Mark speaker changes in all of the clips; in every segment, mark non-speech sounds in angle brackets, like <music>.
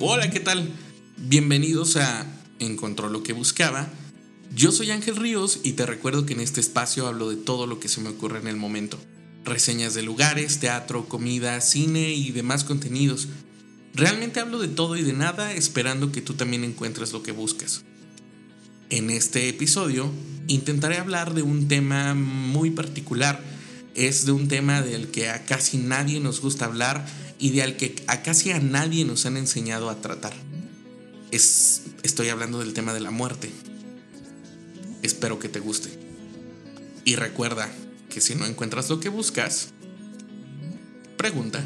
Speaker 1: Hola, ¿qué tal? Bienvenidos a Encontró lo que buscaba. Yo soy Ángel Ríos y te recuerdo que en este espacio hablo de todo lo que se me ocurre en el momento. Reseñas de lugares, teatro, comida, cine y demás contenidos. Realmente hablo de todo y de nada esperando que tú también encuentres lo que buscas. En este episodio intentaré hablar de un tema muy particular. Es de un tema del que a casi nadie nos gusta hablar y de al que a casi a nadie nos han enseñado a tratar. Es, estoy hablando del tema de la muerte. Espero que te guste. Y recuerda que si no encuentras lo que buscas, pregunta.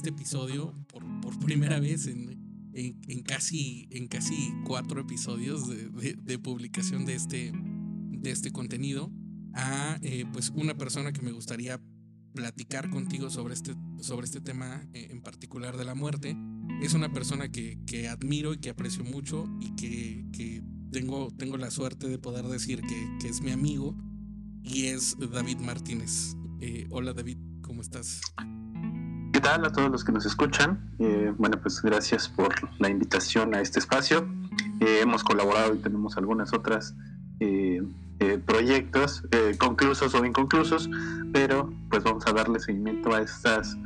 Speaker 1: Este episodio, por, primera vez en, en, casi, en casi cuatro episodios de, publicación de este, de este contenido, a eh, pues una persona que me gustaría platicar contigo sobre este, sobre este tema eh, en particular de la muerte. Es una persona que, que admiro y que aprecio mucho y que, que, tengo, tengo la suerte de poder decir que, que es mi amigo y es David Martínez. Eh, hola David, ¿cómo estás?
Speaker 2: ¿Qué tal a todos los que nos escuchan? Eh, bueno, pues gracias por la invitación a este espacio. Eh, hemos colaborado y tenemos algunas otras proyectos, conclusos o inconclusos, pero pues vamos a darle seguimiento a estas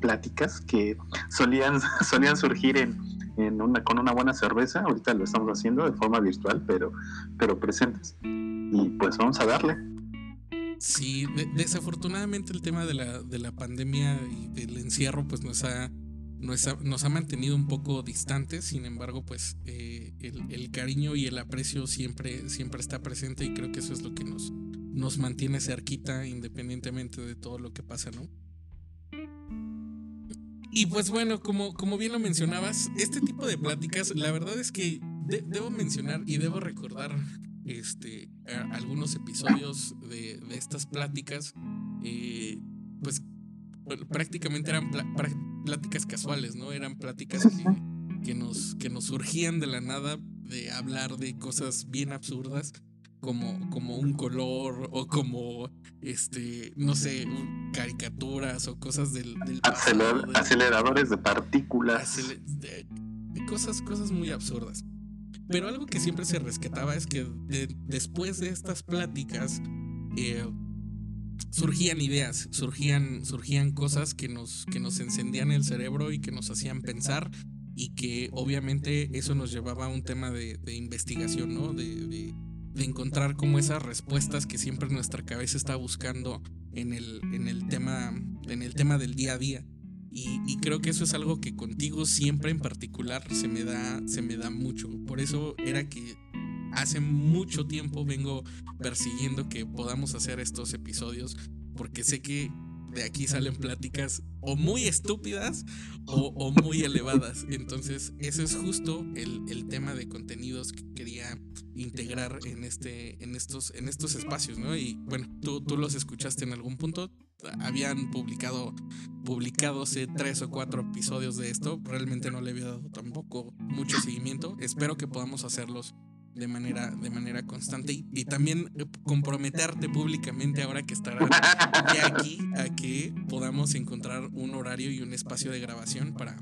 Speaker 2: pláticas que solían, <laughs> solían surgir en, en una, con una buena cerveza. Ahorita lo estamos haciendo de forma virtual, pero, pero presentes. Y pues vamos a darle.
Speaker 1: Sí, desafortunadamente el tema de la, de la pandemia y del encierro pues nos ha, nos ha, nos ha mantenido un poco distantes, sin embargo pues eh, el, cariño y el aprecio siempre, siempre está presente y creo que eso es lo que nos, nos mantiene cerquita independientemente de todo lo que pasa, ¿no? Y pues bueno, como, como bien lo mencionabas, este tipo de pláticas, la verdad es que debo mencionar y debo recordar este, algunos episodios de, estas pláticas, eh, pues prácticamente eran pláticas casuales, ¿no? Eran pláticas que, nos, que nos surgían de la nada de hablar de cosas bien absurdas. Como, como un color o como este no sé caricaturas o cosas del,
Speaker 2: aceleradores de partículas
Speaker 1: cosas cosas muy absurdas pero algo que siempre se rescataba es que después de estas pláticas eh, surgían ideas, surgían, surgían cosas que nos, que nos encendían el cerebro y que nos hacían pensar y que obviamente eso nos llevaba a un tema de, investigación, ¿no? De, de, encontrar como esas respuestas que siempre nuestra cabeza está buscando en el, en el, tema, en el tema del día a día. Y, creo que eso es algo que contigo siempre en particular se me da, se me da mucho. Por eso era que hace mucho tiempo vengo persiguiendo que podamos hacer estos episodios, porque sé que de aquí salen pláticas o muy estúpidas o, muy elevadas. Entonces, ese es justo el, tema de contenidos que quería integrar en, este, en, estos, en estos espacios, ¿no? Y bueno, tú, los escuchaste en algún punto, habían publicado publicado hace tres o cuatro episodios de esto. Realmente no le había dado tampoco mucho seguimiento. Espero que podamos hacerlos de manera, de manera constante y, también comprometerte públicamente ahora que estará ya aquí a que podamos encontrar un horario y un espacio de grabación para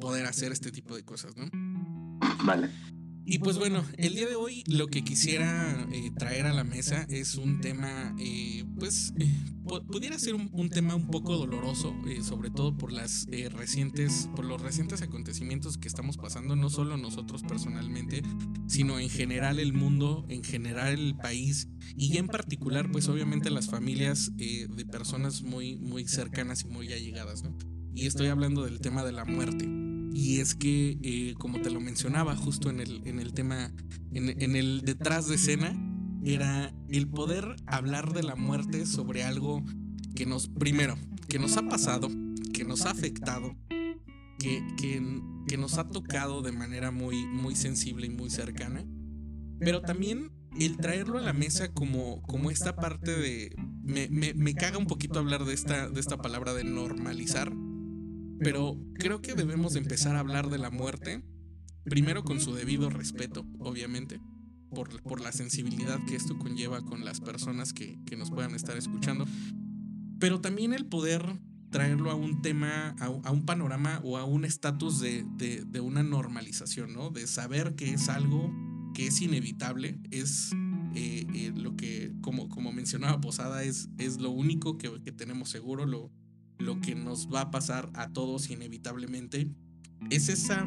Speaker 1: poder hacer este tipo de cosas, ¿no?
Speaker 2: Vale.
Speaker 1: Y pues bueno, el día de hoy lo que quisiera eh, traer a la mesa es un tema, eh, pues eh, pudiera ser un, tema un poco doloroso, sobre todo por las recientes, por los recientes acontecimientos que estamos pasando, no solo nosotros personalmente, sino en general el mundo, en general el país y en particular, pues obviamente las familias de personas muy, muy cercanas y muy allegadas, ¿no? Y estoy hablando del tema de la muerte. Y es que, eh, como te lo mencionaba justo en el, en el tema, en, el detrás de escena, era el poder hablar de la muerte sobre algo que nos, primero, que nos ha pasado, que nos ha afectado, que, que, nos ha tocado de manera muy, muy sensible y muy cercana, pero también el traerlo a la mesa como, como esta parte de, me, me, me, caga un poquito hablar de esta, de esta palabra de normalizar, pero creo que debemos empezar a hablar de la muerte, primero con su debido respeto, obviamente, por, por la sensibilidad que esto conlleva con las personas que, que nos puedan estar escuchando, pero también el poder traerlo a un tema, a, un panorama o a un estatus de, de, una normalización, ¿no? De saber que es algo que es inevitable, es eh, eh, lo que, como, como mencionaba Posada, es, es lo único que, que, tenemos seguro, lo, lo que nos va a pasar a todos inevitablemente. Es esa,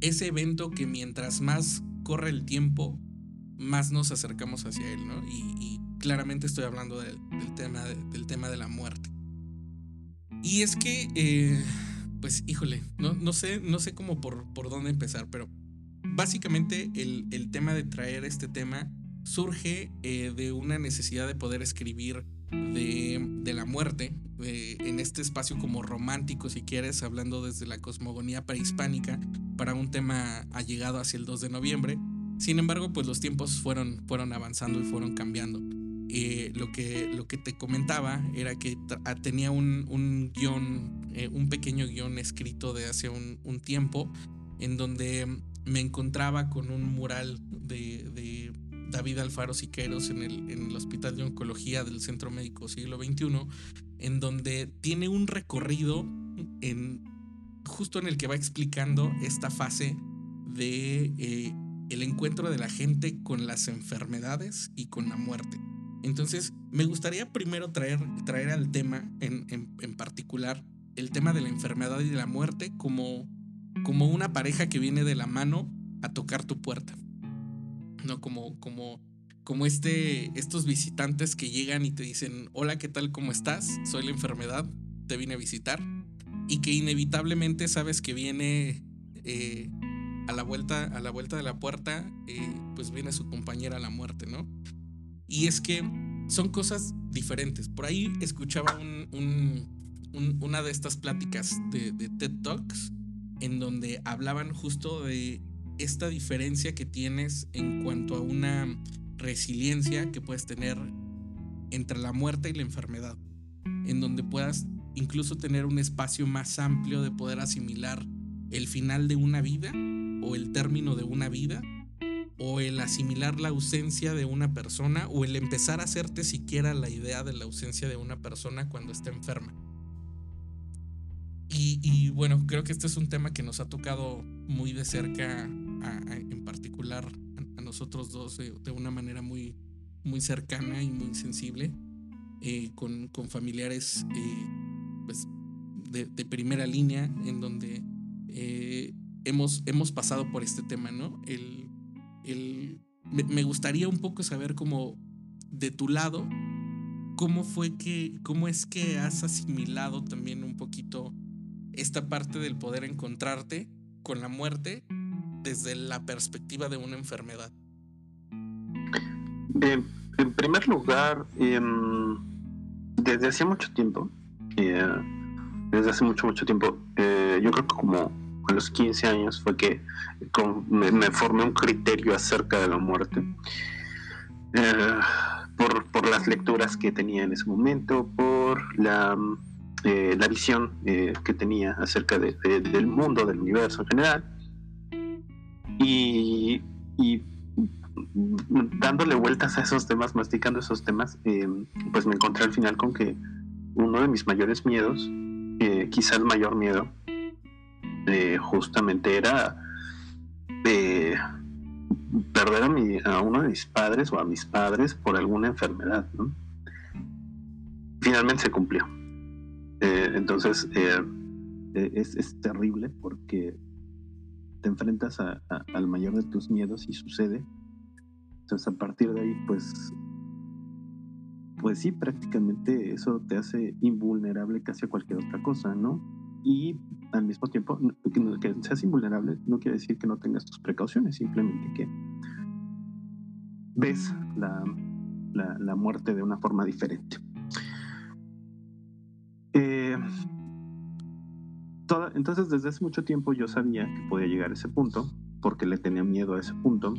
Speaker 1: ese evento que mientras más corre el tiempo, más nos acercamos hacia él, ¿no? Y, claramente estoy hablando del, tema del tema de la muerte. Y es que, eh, pues, híjole, no, no, sé, no sé cómo por, por dónde empezar, pero básicamente el, el tema de traer este tema surge eh, de una necesidad de poder escribir de, la muerte eh, en este espacio como romántico, si quieres, hablando desde la cosmogonía prehispánica, para un tema allegado hacia el 2 de noviembre. Sin embargo, pues los tiempos fueron, fueron avanzando y fueron cambiando. Eh, lo, que, lo que te comentaba era que ah, tenía un, un guion, eh, un pequeño guion escrito de hace un, tiempo, en donde me encontraba con un mural de David Alfaro Siqueros en el, en el Hospital de Oncología del Centro Médico Siglo XXI, en donde tiene un recorrido en, justo en el que va explicando esta fase de eh, el encuentro de la gente con las enfermedades y con la muerte. Entonces, me gustaría primero traer, traer al tema en, en, particular el tema de la enfermedad y de la muerte como, como una pareja que viene de la mano a tocar tu puerta. No como, como, como este, estos visitantes que llegan y te dicen, hola, ¿qué tal? ¿Cómo estás? Soy la enfermedad, te vine a visitar. Y que inevitablemente sabes que viene eh, a, la vuelta, a la vuelta de la puerta, eh, pues viene su compañera a la muerte, ¿no? Y es que son cosas diferentes. Por ahí escuchaba una de estas pláticas de, TED Talks en donde hablaban justo de esta diferencia que tienes en cuanto a una resiliencia que puedes tener entre la muerte y la enfermedad, en donde puedas incluso tener un espacio más amplio de poder asimilar el final de una vida o el término de una vida o el asimilar la ausencia de una persona o el empezar a hacerte siquiera la idea de la ausencia de una persona cuando está enferma. Y, bueno, creo que este es un tema que nos ha tocado muy de cerca, en particular a, nosotros dos, de, una manera muy, muy cercana y muy sensible, eh, con, con, familiares eh, pues, de, primera línea, en donde eh, hemos, hemos pasado por este tema, ¿no? El, me, gustaría un poco saber cómo de tu lado, cómo fue que, cómo es que has asimilado también un poquito esta parte del poder encontrarte con la muerte desde la perspectiva de una enfermedad.
Speaker 2: en primer lugar, em, desde hace mucho tiempo, eh, desde hace mucho, mucho tiempo, eh, yo creo que como a los 15 años fue que me, formé un criterio acerca de la muerte. Eh, por, por, las lecturas que tenía en ese momento, por la, la visión que tenía acerca de, del mundo, del universo en general. Y, dándole vueltas a esos temas, masticando esos temas, pues me encontré al final con que uno de mis mayores miedos, quizá el mayor miedo, eh, justamente era eh, perder a, uno de mis padres o a mis padres por alguna enfermedad. Finalmente se cumplió. Eh, entonces es, terrible porque te enfrentas al mayor de tus miedos y sucede. Entonces a partir de ahí, pues, pues sí, prácticamente eso te hace invulnerable casi a cualquier otra cosa, ¿no? y al mismo tiempo que, seas invulnerable no quiere decir que no tengas tus precauciones, simplemente que ves la, la, muerte de una forma diferente. Entonces desde hace mucho tiempo yo sabía que podía llegar a ese punto porque le tenía miedo a ese punto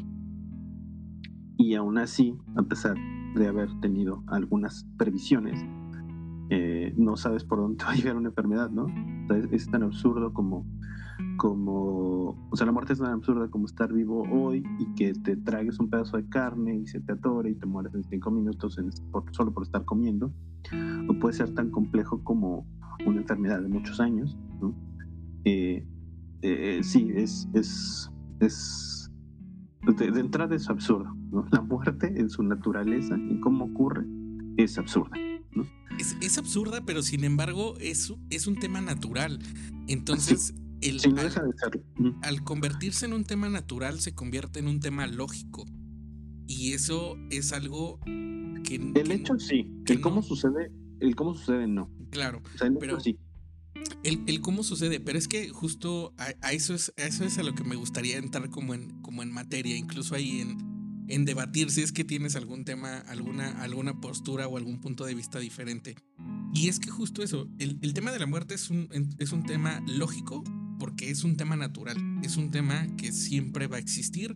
Speaker 2: y aún así, a pesar de haber tenido algunas previsiones, eh, no sabes por dónde <laughs> va a llegar una enfermedad, ¿no? es, tan absurdo como, como, o sea, la muerte es tan absurda como estar vivo hoy y que te tragues un pedazo de carne y se te atore y te mueres en cinco minutos solo por estar comiendo, o puede ser tan complejo como una enfermedad de muchos años, ¿no? Eh, eh, sí, es, es, es de, entrada es absurdo, ¿no? <laughs> La muerte en su naturaleza y cómo ocurre es absurda.
Speaker 1: Es, absurda, pero sin embargo es, es un tema natural. Entonces, el, al, convertirse en un tema natural se convierte en un tema lógico. Y eso es algo que...
Speaker 2: El hecho sí, el cómo sucede, el cómo sucede no.
Speaker 1: Claro, pero sí. El, cómo sucede, pero es que justo a, eso es eso es a lo que me gustaría entrar como en, como en materia, incluso ahí en, en debatir si es que tienes algún tema, alguna, alguna postura o algún punto de vista diferente. Y es que justo eso, el, tema de la muerte es un, es un tema lógico porque es un tema natural, es un tema que siempre va a existir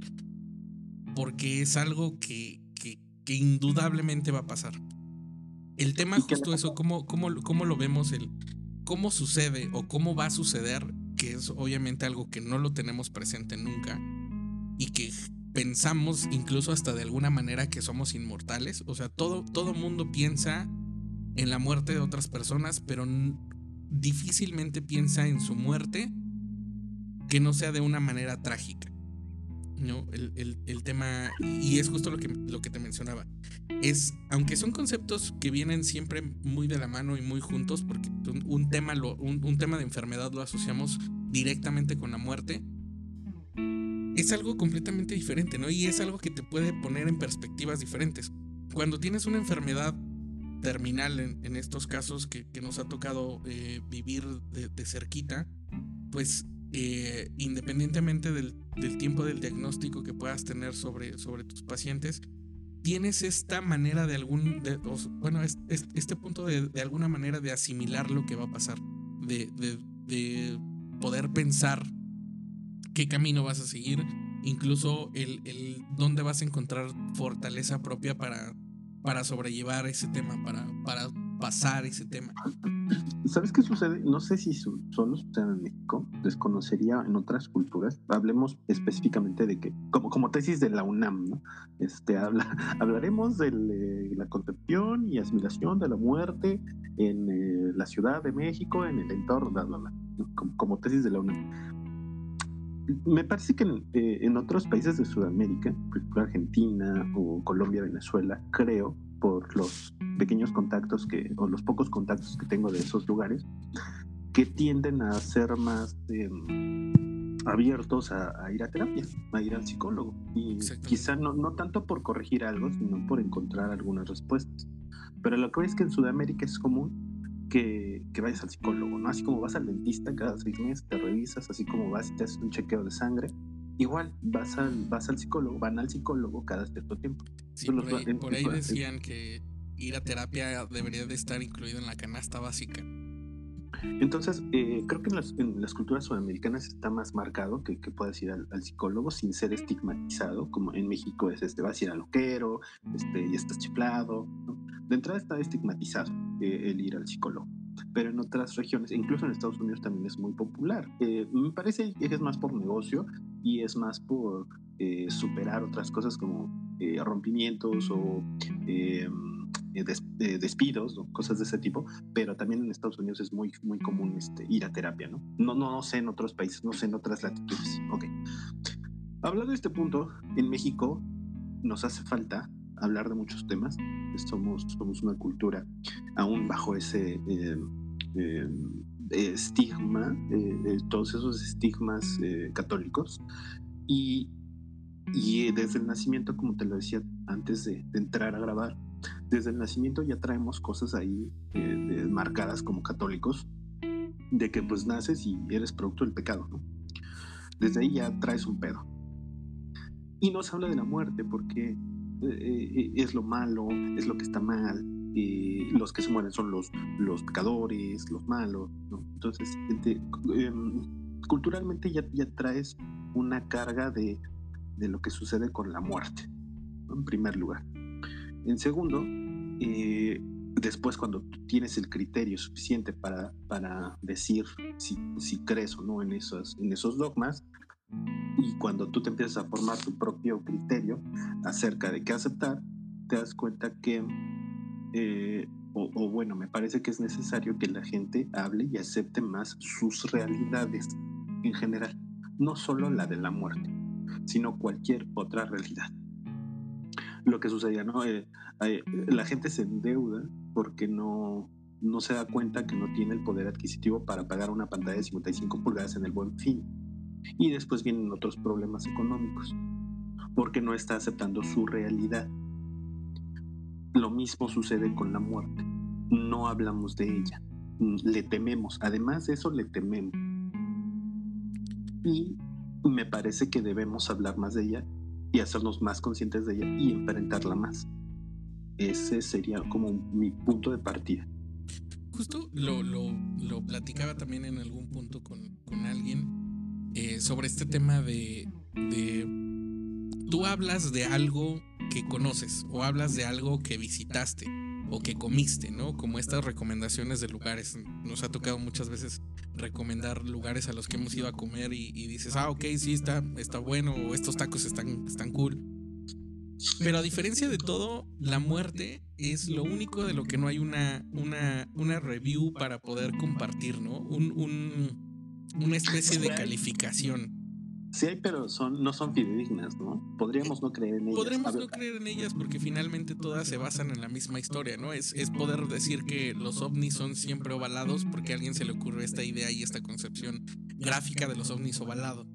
Speaker 1: porque es algo que, que, indudablemente va a pasar. El tema justo eso, cómo, cómo, cómo lo vemos, el cómo sucede o cómo va a suceder, que es obviamente algo que no lo tenemos presente nunca y que pensamos incluso hasta de alguna manera que somos inmortales. O sea, todo, todo mundo piensa en la muerte de otras personas, pero difícilmente piensa en su muerte que no sea de una manera trágica. ¿No? El, tema, y es justo lo que, lo que te mencionaba, es, aunque son conceptos que vienen siempre muy de la mano y muy juntos, porque un, tema, lo, un tema de enfermedad lo asociamos directamente con la muerte, es algo completamente diferente, ¿no? Y es algo que te puede poner en perspectivas diferentes. Cuando tienes una enfermedad terminal en, estos casos que, nos ha tocado eh, vivir de, cerquita, pues eh, independientemente del, tiempo del diagnóstico que puedas tener sobre, tus pacientes, tienes esta manera de algún, bueno, este punto de, alguna manera de asimilar lo que va a pasar, de, de poder pensar qué camino vas a seguir, incluso el, dónde vas a encontrar fortaleza propia para, sobrellevar ese tema, para pasar ese tema.
Speaker 2: ¿Sabes qué sucede? No sé si solo sucede en México, desconocería en otras culturas. Hablemos específicamente de que, como, como tesis de la UNAM, ¿no? Este, habla, <laughs> hablaremos de la concepción y asimilación de la muerte en eh, la Ciudad de México, en el entorno, bla, como, tesis de la UNAM me parece que eh, en, otros países de Sudamérica, por Argentina o Colombia, Venezuela, creo, por los pequeños contactos que, o los pocos contactos que tengo de esos lugares, que tienden a ser más em, abiertos a, ir a terapia, a ir al psicólogo. Y quizá no, no tanto por corregir algo, sino por encontrar algunas respuestas. Pero lo que veo es que en Sudamérica es común que, vayas al psicólogo, ¿no? Así como vas al dentista cada seis meses, te revisas, así como vas y te haces un chequeo de sangre, igual vas al, vas al psicólogo, van al psicólogo cada cierto tiempo.
Speaker 1: Sí, por, ahí, decían que ir a terapia debería de estar incluido en la canasta básica.
Speaker 2: Entonces, eh, creo que en las, en las, culturas sudamericanas está más marcado que, que puedas ir al, psicólogo sin ser estigmatizado, como en México es, este, vas a ir al loquero, este, y estás chiflado. De entrada está estigmatizado eh, el ir al psicólogo, pero en otras regiones, incluso en Estados Unidos también es muy popular. Eh, me parece que es más por negocio y es más por superar otras cosas como rompimientos o eh, eh, despidos o cosas de ese tipo, pero también en Estados Unidos es muy, muy común este, ir a terapia, ¿no? ¿no? No, no sé en otros países, no sé en otras latitudes. Ok. Hablando de este punto, en México nos hace falta hablar de muchos temas. Somos, somos una cultura aún bajo ese eh, estigma, todos esos estigmas católicos. Y, y desde el nacimiento, como te lo decía antes de entrar a grabar, desde el nacimiento ya traemos cosas ahí eh, marcadas como católicos, de que pues naces y eres producto del pecado, ¿no? Desde ahí ya traes un pedo. Y nos habla de la muerte porque eh, eh, es lo malo, es lo que está mal, los que se mueren son los, los pecadores, los malos, ¿no? Entonces, em, culturalmente ya, ya traes una carga de, de, lo que sucede con la muerte, en primer lugar. En segundo, eh, después cuando tienes el criterio suficiente para, para decir si, si crees o no en esos, en esos dogmas, y cuando tú te empiezas a formar tu propio criterio acerca de qué aceptar, te das cuenta que, eh, o, bueno, me parece que es necesario que la gente hable y acepte más sus realidades en general, no solo la de la muerte, sino cualquier otra realidad. Lo que sucedía, ¿no? Eh, eh, la gente se endeuda porque no, no se da cuenta que no tiene el poder adquisitivo para pagar una pantalla de 55 pulgadas en el buen fin. Y después vienen otros problemas económicos, porque no está aceptando su realidad. Lo mismo sucede con la muerte. No hablamos de ella. Le tememos. Además de eso, le tememos. Y me parece que debemos hablar más de ella y hacernos más conscientes de ella y enfrentarla más. Ese sería como mi punto de partida.
Speaker 1: Justo lo, lo, lo platicaba también en algún punto con, con alguien eh, sobre este tema de, de... Tú hablas de algo que conoces o hablas de algo que visitaste o que comiste, ¿no? Como estas recomendaciones de lugares. Nos ha tocado muchas veces recomendar lugares a los que hemos ido a comer y, y, dices, ah, ok, sí, está, está bueno, o estos tacos están, están cool. Pero a diferencia de todo, la muerte es lo único de lo que no hay una, una, una review para poder compartir, ¿no? Un, un, una especie de calificación.
Speaker 2: Sí hay, pero son, no son fidedignas, ¿no? Podríamos no creer en ellas.
Speaker 1: Podríamos no creer en ellas porque finalmente todas se basan en la misma historia, ¿no? Es, es poder decir que los ovnis son siempre ovalados porque a alguien se le ocurrió esta idea y esta concepción gráfica de los ovnis ovalados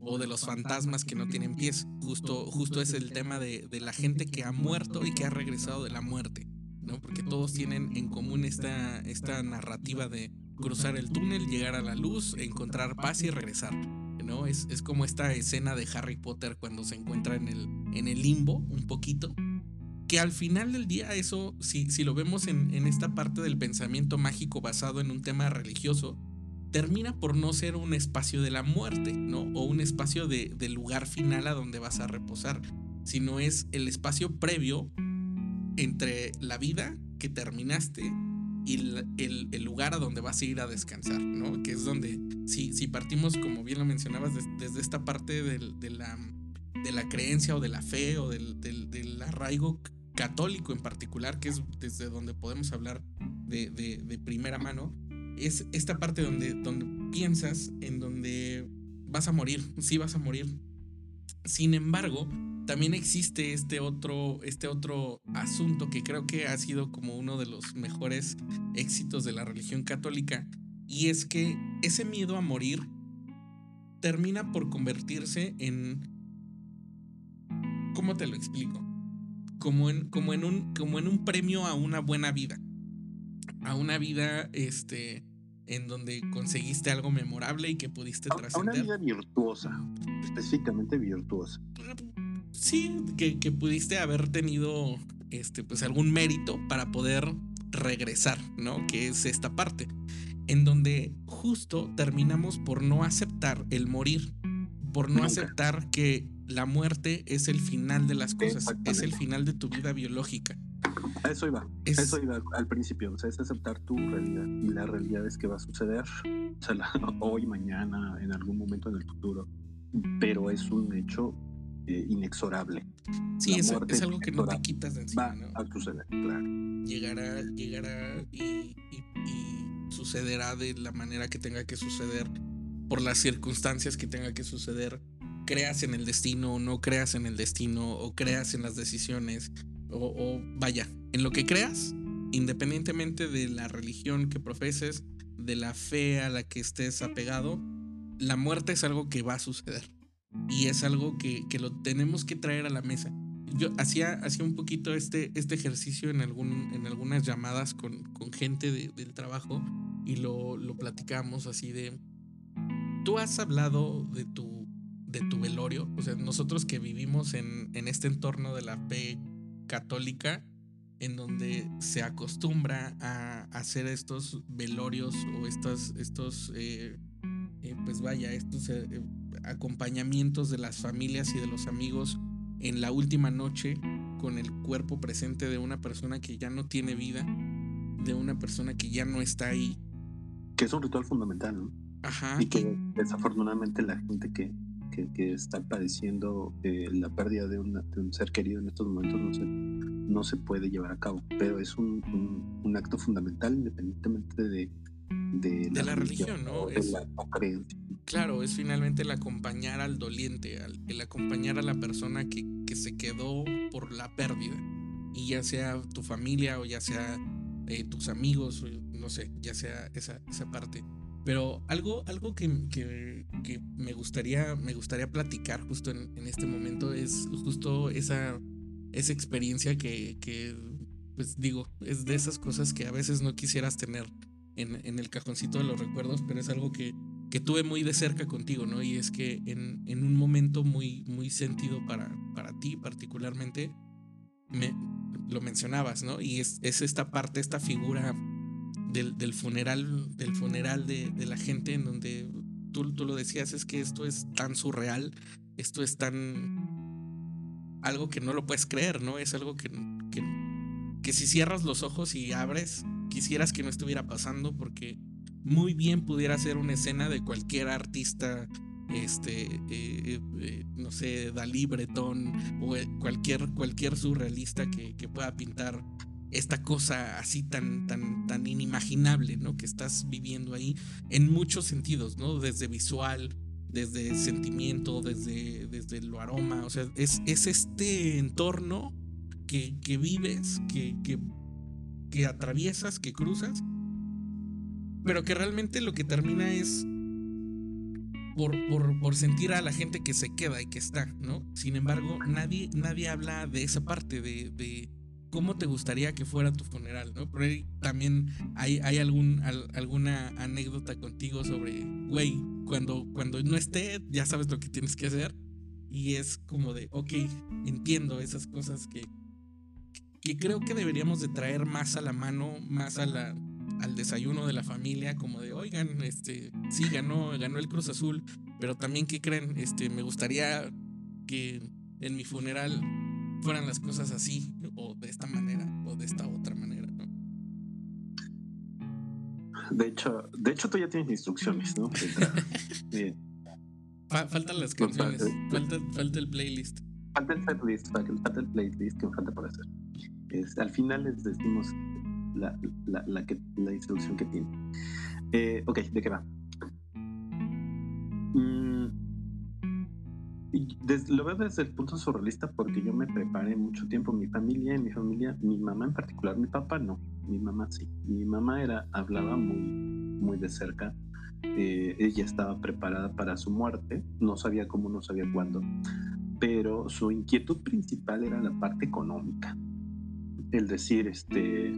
Speaker 1: o de los fantasmas que no tienen pies. Justo, justo es el tema de, de, la gente que ha muerto y que ha regresado de la muerte, ¿no? Porque todos tienen en común esta, esta narrativa de cruzar el túnel, llegar a la luz, encontrar paz y regresar. Es, como esta escena de Harry Potter cuando se encuentra en el, en el limbo un poquito. Que al final del día eso, si, si lo vemos en, en esta parte del pensamiento mágico basado en un tema religioso, termina por no ser un espacio de la muerte, ¿no? O un espacio de, de, lugar final a donde vas a reposar, sino es el espacio previo entre la vida que terminaste y el, el, lugar a donde vas a ir a descansar, ¿no? Que es donde, si, si partimos, como bien lo mencionabas, des, desde esta parte del, de, la, de la creencia o de la fe o del, del, del, arraigo católico en particular, que es desde donde podemos hablar de, de, de primera mano, es esta parte donde, donde piensas en donde vas a morir, sí vas a morir. Sin embargo, también existe este otro, este otro asunto que creo que ha sido como uno de los mejores éxitos de la religión católica, y es que ese miedo a morir termina por convertirse en... ¿Cómo te lo explico? Como en, como en, un, como en un premio a una buena vida. A una vida, este, en donde conseguiste algo memorable y que pudiste trascender.
Speaker 2: A una vida virtuosa, específicamente virtuosa
Speaker 1: sí, que, que, pudiste haber tenido este, pues algún mérito para poder regresar, ¿no? Que es esta parte, en donde justo terminamos por no aceptar el morir, por no aceptar que la muerte es el final de las cosas, es el final de tu vida biológica.
Speaker 2: A eso iba, es, eso iba al principio, o sea, es aceptar tu realidad y la realidad es que va a suceder, o sea, la, <laughs> hoy, mañana, en algún momento en el futuro, pero es un hecho eh, inexorable.
Speaker 1: Sí, es, es, algo que no te quitas de encima.
Speaker 2: Va
Speaker 1: ¿no?
Speaker 2: a suceder, claro.
Speaker 1: Llegará, llegará y, y, y, sucederá de la manera que tenga que suceder, por las circunstancias que tenga que suceder. Creas en el destino o no creas en el destino, o creas en las decisiones, o, o vaya, en lo que creas, independientemente de la religión que profeses, de la fe a la que estés apegado, la muerte es algo que va a suceder y es algo que, que, lo tenemos que traer a la mesa. Yo hacía, hacía un poquito este, este ejercicio en, algún, en algunas llamadas con, con gente de, del trabajo y lo, lo platicamos así de, tú has hablado de tu, de tu velorio, o sea, nosotros que vivimos en, en este entorno de la fe católica, en donde se acostumbra a hacer estos velorios o estos, estos eh, eh, pues vaya, estos... Eh, acompañamientos de las familias y de los amigos en la última noche con el cuerpo presente de una persona que ya no tiene vida, de una persona que ya no está ahí.
Speaker 2: Que es un ritual fundamental, ¿no?
Speaker 1: Ajá.
Speaker 2: Y que desafortunadamente la gente que, que, está padeciendo eh, la pérdida de, de, un ser querido en estos momentos no se, no se puede llevar a cabo. Pero es un, un, acto fundamental independientemente de, de,
Speaker 1: la, religión, ¿no? Es, claro, es finalmente el acompañar al doliente, el acompañar a la persona que, que, se quedó por la pérdida. Y ya sea tu familia o ya sea eh, tus amigos, no sé, ya sea esa, esa parte. Pero algo, algo que, que, me, gustaría, me gustaría platicar justo en, en, este momento es justo esa, esa experiencia que, que, pues digo, es de esas cosas que a veces no quisieras tener en, en el cajoncito de los recuerdos, pero es algo que, que tuve muy de cerca contigo, ¿no? Y es que en, en un momento muy, muy sentido para, para ti particularmente, me, lo mencionabas, ¿no? Y es, es esta parte, esta figura del, funeral, del funeral de, la gente en donde tú, tú, lo decías, es que esto es tan surreal, esto es tan... algo que no lo puedes creer, ¿no? Es algo que, que, que si cierras los ojos y abres, quisieras que no estuviera pasando porque muy bien pudiera ser una escena de cualquier artista este, eh, eh, no sé, Dalí Bretón o cualquier, cualquier surrealista que, pueda pintar esta cosa así tan, tan, tan inimaginable, ¿no? Que estás viviendo ahí en muchos sentidos, ¿no? Desde visual, desde sentimiento, desde, desde lo aroma, o sea, es, es este entorno que, que vives, que, que atraviesas, que cruzas, pero que realmente lo que termina es por, por, sentir a la gente que se queda y que está, ¿no? Sin embargo, nadie, nadie habla de esa parte, de, de cómo te gustaría que fuera tu funeral, ¿no? Por ahí también hay, hay algún, alguna anécdota contigo sobre, güey, cuando, cuando no esté, ya sabes lo que tienes que hacer. Y es como de, ok, entiendo esas cosas que, que creo que deberíamos de traer más a la mano, más a la, al desayuno de la familia, como de, oigan, este, sí, ganó, ganó el Cruz Azul, pero también, ¿qué creen? Este, me gustaría que en mi funeral fueran las cosas así, o de esta manera, o de esta otra manera, ¿no?
Speaker 2: De hecho, de hecho tú ya tienes instrucciones, ¿no? <laughs>
Speaker 1: faltan las canciones, falta, falta, el playlist.
Speaker 2: Falta el playlist, falta el playlist que falta por hacer. Al final les decimos la, la, la, que, la instrucción que tiene. Eh, ok, ¿de qué va? lo veo desde el punto surrealista porque yo me preparé mucho tiempo. Mi familia, mi familia, mi mamá en particular, mi papá no, mi mamá sí. Mi mamá era, hablaba muy, muy de cerca. Eh, ella estaba preparada para su muerte, no sabía cómo, no sabía cuándo, pero su inquietud principal era la parte económica. El decir, este, eh,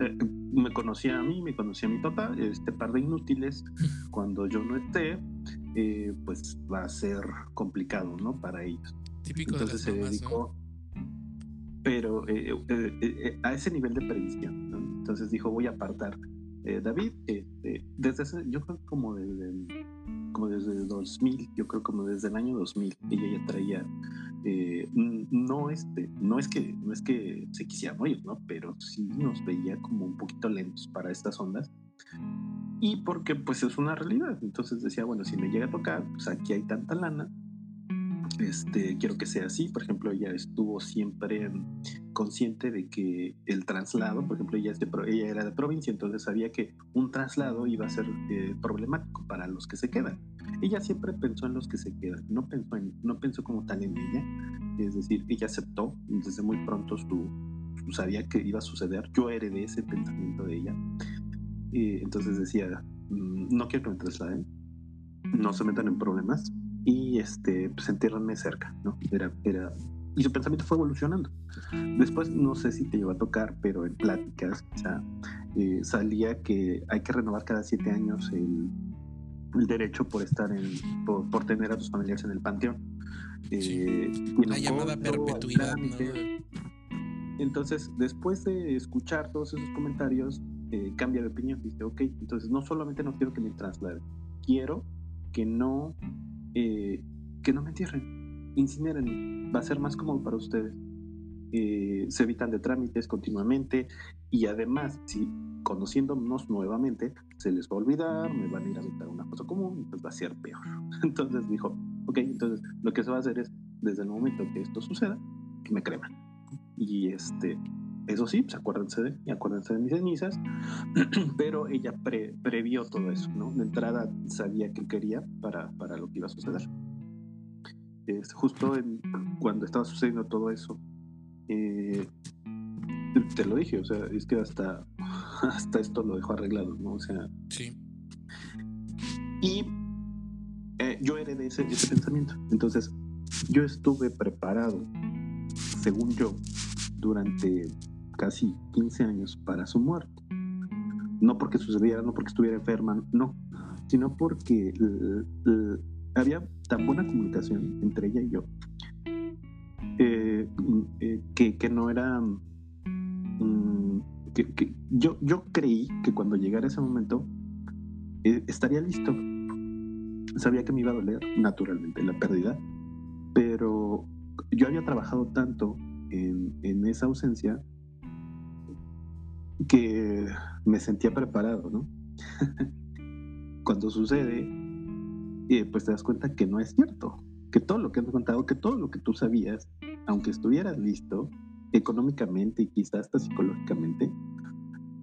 Speaker 2: eh, me conocía a mí, me conocía a mi papá, este par de inútiles, <laughs> cuando yo no esté, eh, pues va a ser complicado, ¿no? Para ellos.
Speaker 1: Típico Entonces se dedicó,
Speaker 2: pero eh, eh, a ese nivel de previsión, ¿no? Entonces dijo, voy a apartar. David, desde ese, yo creo como desde, como desde 2000, yo creo como desde el año 2000, ella ya traía, no, este, no, es que, no es que se quisiera morir, ¿no? Pero sí nos veía como un poquito lentos para estas ondas y porque pues es una realidad. Entonces decía, bueno, si me llega a tocar, pues aquí hay tanta lana, este, quiero que sea así. Por ejemplo, ella estuvo siempre consciente de que el traslado, por ejemplo, ella era de provincia, entonces sabía que un traslado iba a ser eh, problemático para los que se quedan. Ella siempre pensó en los que se quedan, no pensó, en, no pensó como tal en ella. Es decir, ella aceptó desde muy pronto sabía que iba a suceder. Yo heredé ese pensamiento de ella. Y entonces decía, mm, no quiero que me trasladen, no se metan en problemas y este, pues entiérranme cerca, ¿no? Era, era, y su pensamiento fue evolucionando. Después, no sé si te iba a tocar, pero en pláticas, o sea, eh, salía que hay que renovar cada siete años el, el derecho por estar en, por, por, tener a tus familiares en el panteón.
Speaker 1: Eh, La llamada perpetuidad, ¿no?
Speaker 2: Entonces, después de escuchar todos esos comentarios, eh, cambia de opinión. Dice, ok, entonces no solamente no quiero que me trasladen, quiero que no, eh, que no me entierren, incineren, va a ser más cómodo para ustedes. eh, se evitan de trámites continuamente y además, si conociéndonos nuevamente, se les va a olvidar, me van a ir a evitar una cosa común y pues va a ser peor. <laughs> Entonces dijo, ok, entonces lo que se va a hacer es, desde el momento que esto suceda, que me creman. Y este, eso sí, pues acuérdense de, y acuérdense de mis cenizas, <clears throat> pero ella previó todo eso, ¿no? De entrada sabía que quería para, para lo que iba a suceder. Es justo en, cuando estaba sucediendo todo eso, eh, te lo dije, o sea, es que hasta, <laughs> hasta esto lo dejó arreglado, ¿no? O sea.
Speaker 1: Sí.
Speaker 2: Y eh, yo heredé ese, ese pensamiento. Entonces, yo estuve preparado, según yo, durante casi 15 años para su muerte. No porque sucediera, no porque estuviera enferma, no, sino porque había tan buena comunicación entre ella y yo eh, eh, que, que, no era... Mm, que, yo, yo creí que cuando llegara ese momento eh, estaría listo. Sabía que me iba a doler, naturalmente, la pérdida, pero yo había trabajado tanto en, en esa ausencia que me sentía preparado, ¿no? <laughs> Cuando sucede, pues te das cuenta que no es cierto, que todo lo que has contado, que todo lo que tú sabías, aunque estuvieras listo económicamente y quizás hasta psicológicamente,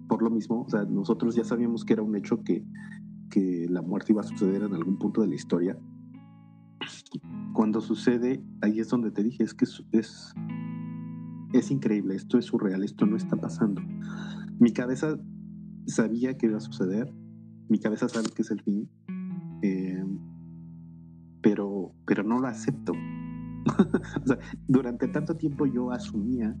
Speaker 2: por lo mismo, o sea, nosotros ya sabíamos que era un hecho que, que la muerte iba a suceder en algún punto de la historia. Cuando sucede, ahí es donde te dije, es que es, es, increíble, esto es surreal, esto no está pasando. Mi cabeza sabía que iba a suceder, mi cabeza sabe que es el fin, eh, pero, pero no lo acepto. <laughs> o sea, durante tanto tiempo yo asumía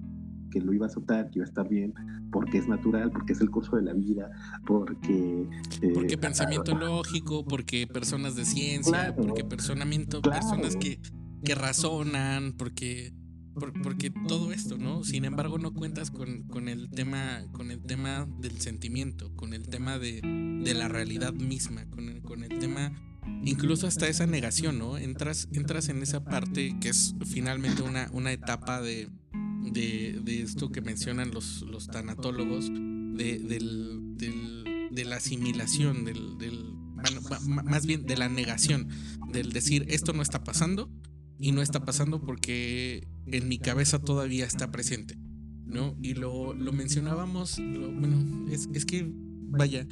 Speaker 2: que lo iba a aceptar, que iba a estar bien, porque es natural, porque es el curso de la vida, porque...
Speaker 1: Eh, porque pensamiento lógico, porque personas de ciencia, porque personamiento, personas que, que razonan, porque porque todo esto, ¿no? Sin embargo, no cuentas con, con, el tema, con el tema del sentimiento, con el tema de, de la realidad misma, con el, con el tema incluso hasta esa negación, ¿no? Entras, entras en esa parte que es finalmente una, una etapa de, de, de esto que mencionan los, los tanatólogos, de, del, del, de la asimilación, del, del más bien de la negación, del decir esto no está pasando y no está pasando porque en mi cabeza todavía está presente, ¿no? Y lo, lo mencionábamos, bueno, es, es que, vaya,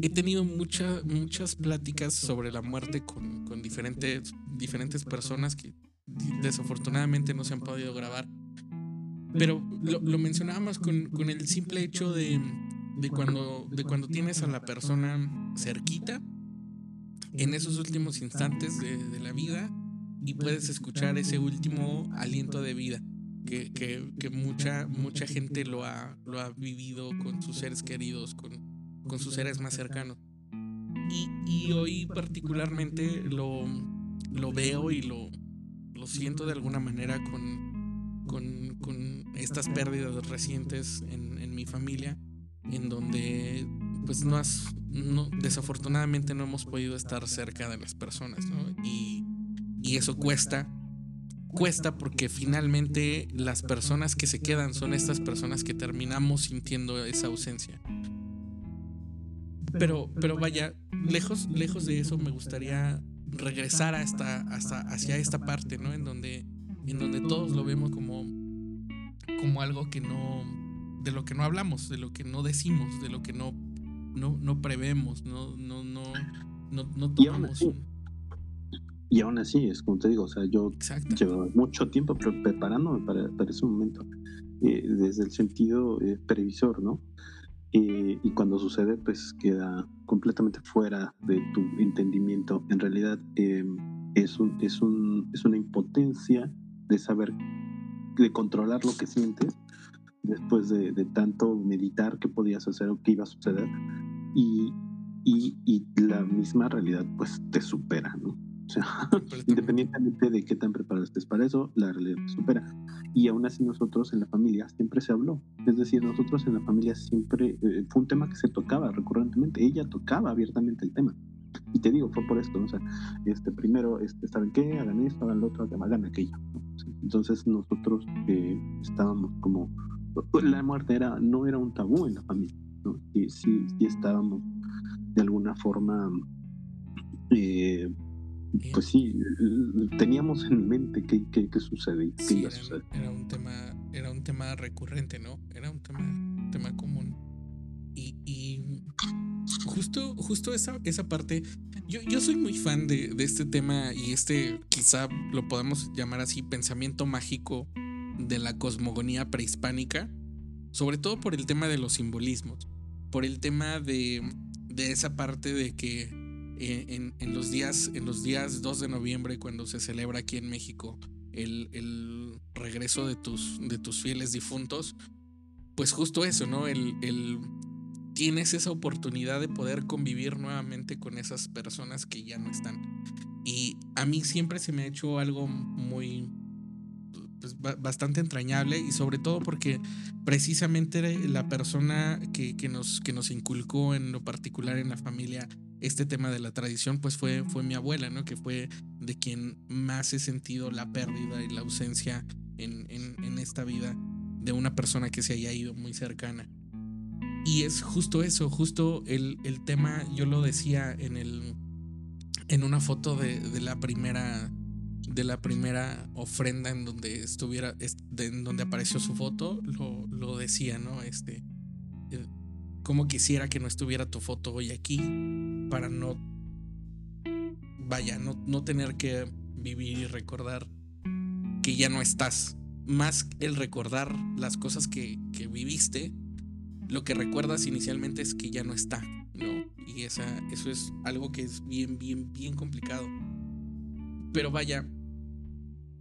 Speaker 1: he tenido muchas muchas pláticas sobre la muerte con, con, diferentes, diferentes personas que desafortunadamente no se han podido grabar. Pero lo, lo mencionábamos con, con, el simple hecho de, de, cuando, de cuando tienes a la persona cerquita en esos últimos instantes de, de la vida y puedes escuchar ese último aliento de vida. Que, que, que, mucha, mucha gente lo ha, lo ha vivido con sus seres queridos, con, con sus seres más cercanos. Y, hoy particularmente lo, veo y lo, siento de alguna manera con, estas pérdidas recientes en, mi familia, en donde pues no, has, desafortunadamente no hemos podido estar cerca de las personas, y eso cuesta. Cuesta porque finalmente las personas que se quedan son estas personas que terminamos sintiendo esa ausencia. Pero, pero vaya, lejos, lejos de eso me gustaría regresar hasta, hasta hacia esta parte, ¿no? En donde, en donde todos lo vemos como, como algo que no, de lo que no hablamos, de lo que no decimos, de lo que no, no, no prevemos, no, no, no, no, no tomamos
Speaker 2: y aún así, es como te digo, o sea, yo llevo mucho tiempo preparándome para, para ese momento, eh, desde el sentido eh, previsor, ¿no? Eh, y cuando sucede, pues queda completamente fuera de tu entendimiento. En realidad, em, es, es, un, es una impotencia de saber, de controlar lo que sientes después de, tanto meditar qué podías hacer o qué iba a suceder. Y, y, y la misma realidad, pues te supera, ¿no? O sea, <laughs> independientemente de qué tan preparado estés para eso, la realidad te supera. Y aún así nosotros en la familia siempre se habló. Es decir, nosotros en la familia siempre eh, fue un tema que se tocaba recurrentemente. Ella tocaba abiertamente el tema. Y te digo, fue por esto. O sea, este, primero, este, ¿saben qué? Hagan esto, hagan lo otro, hagan aquello. Entonces nosotros eh, estábamos como, la muerte era, no era un tabú en la familia, ¿no? sí, sí, estábamos de alguna forma, eh, pues sí, teníamos en mente qué, qué, qué sucedía.
Speaker 1: Sí, era, un tema, era un tema recurrente, ¿no? Era un tema, tema común. Y, y justo, justo esa, esa parte, yo, yo soy muy fan de, de, este tema y este quizá lo podemos llamar así, pensamiento mágico de la cosmogonía prehispánica, sobre todo por el tema de los simbolismos, por el tema de, de esa parte de que eh, en, en, los días, en los días 2 de noviembre, cuando se celebra aquí en México el, el regreso de tus, de tus fieles difuntos, pues justo eso, ¿no? El, el tienes esa oportunidad de poder convivir nuevamente con esas personas que ya no están. Y a mí siempre se me ha hecho algo muy, pues, bastante entrañable y sobre todo porque precisamente la persona que, que, nos, que nos inculcó en lo particular en la familia este tema de la tradición, pues fue, fue mi abuela, ¿no? Que fue de quien más he sentido la pérdida y la ausencia en, en, en esta vida de una persona que se haya ido muy cercana. Y es justo eso, justo el, el tema, yo lo decía en el en una foto de, de, la primera de la primera ofrenda en donde estuviera en donde apareció su foto lo, lo decía no este eh, como quisiera que no estuviera tu foto hoy aquí para no vaya no, no tener que vivir y recordar que ya no estás más el recordar las cosas que, que viviste lo que recuerdas inicialmente es que ya no está, ¿no? Y esa, eso es algo que es bien, bien, bien complicado. Pero vaya,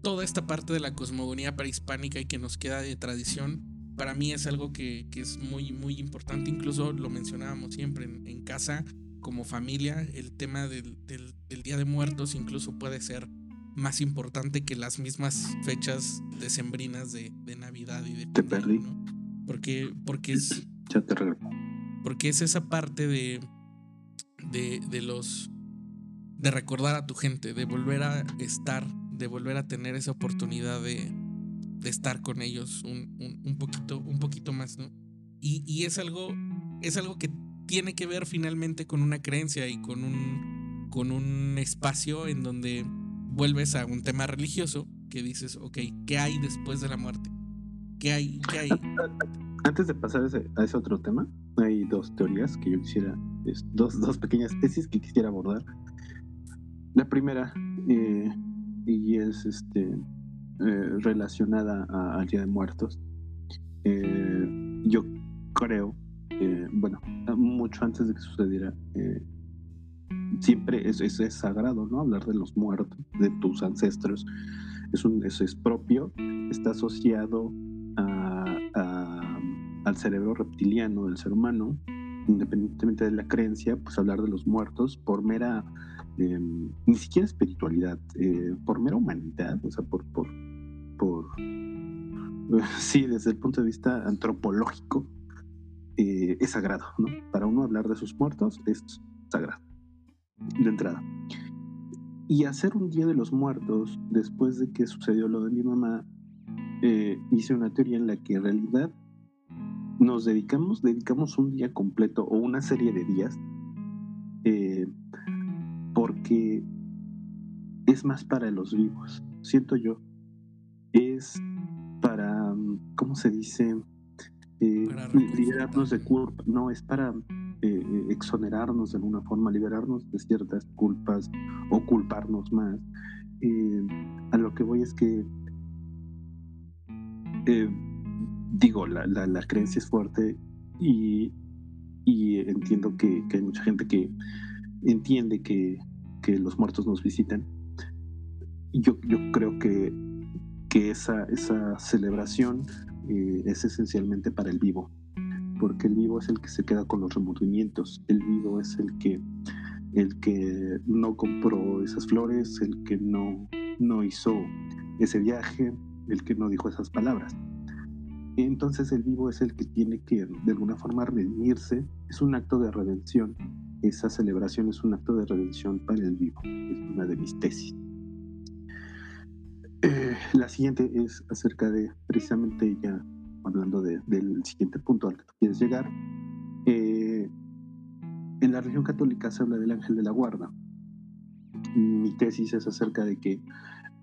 Speaker 1: toda esta parte de la cosmogonía prehispánica y que nos queda de tradición, para mí es algo que, que es muy, muy importante. Incluso lo mencionábamos siempre en, casa, como familia, el tema del, del, Día de Muertos incluso puede ser más importante que las mismas fechas decembrinas de, de Navidad y de...
Speaker 2: Te perdí.
Speaker 1: Porque, porque es
Speaker 2: ya te
Speaker 1: Porque es esa parte de, de, de los de recordar a tu gente, de volver a estar, de volver a tener esa oportunidad de, de estar con ellos un, un, un, poquito, un poquito más, ¿no? Y, y, es algo, es algo que tiene que ver finalmente con una creencia y con un, con un espacio en donde vuelves a un tema religioso que dices, ok, ¿qué hay después de la muerte? ¿Qué hay? ¿Qué hay?
Speaker 2: Antes de pasar a ese, otro tema, hay dos teorías que yo quisiera, dos, dos pequeñas tesis que quisiera abordar. La primera, eh, y es este, eh, relacionada al Día de Muertos. Eh, yo creo, bueno, mucho antes de que sucediera, siempre es, es, sagrado, ¿no? Hablar de los muertos, de tus ancestros. Es, un, eso es propio, está asociado al cerebro reptiliano del ser humano, independientemente de la creencia, pues hablar de los muertos por mera, em, ni siquiera espiritualidad, eh, por mera humanidad, o sea, por, por, por <laughs> sí, desde el punto de vista antropológico, eh, es sagrado, ¿no? Para uno hablar de sus muertos es sagrado, de entrada. Y hacer un Día de los Muertos, después de que sucedió lo de mi mamá, eh, hice una teoría en la que en realidad nos dedicamos, dedicamos un día completo o una serie de días, eh, porque es más para los vivos, siento yo. Es para, ¿cómo se dice? Eh, liberarnos de culpa, no, es para eh, exonerarnos de alguna forma, liberarnos de ciertas culpas o culparnos más. a lo que voy es que digo, la, la, creencia es fuerte y, y entiendo que, que, hay mucha gente que entiende que, que los muertos nos visitan. Yo, yo creo que, que esa, esa celebración eh, es esencialmente para el vivo, porque el vivo es el que se queda con los remordimientos, el vivo es el que, el que no compró esas flores, el que no, no hizo ese viaje, el que no dijo esas palabras. Entonces el vivo es el que tiene que de alguna forma redimirse, es un acto de redención. Esa celebración es un acto de redención para el vivo, es una de mis tesis. Eh, la siguiente es acerca de, precisamente ya hablando del siguiente punto al que tú quieres llegar. Eh, en la religión católica se habla del ángel de la guarda. Mi tesis es acerca de que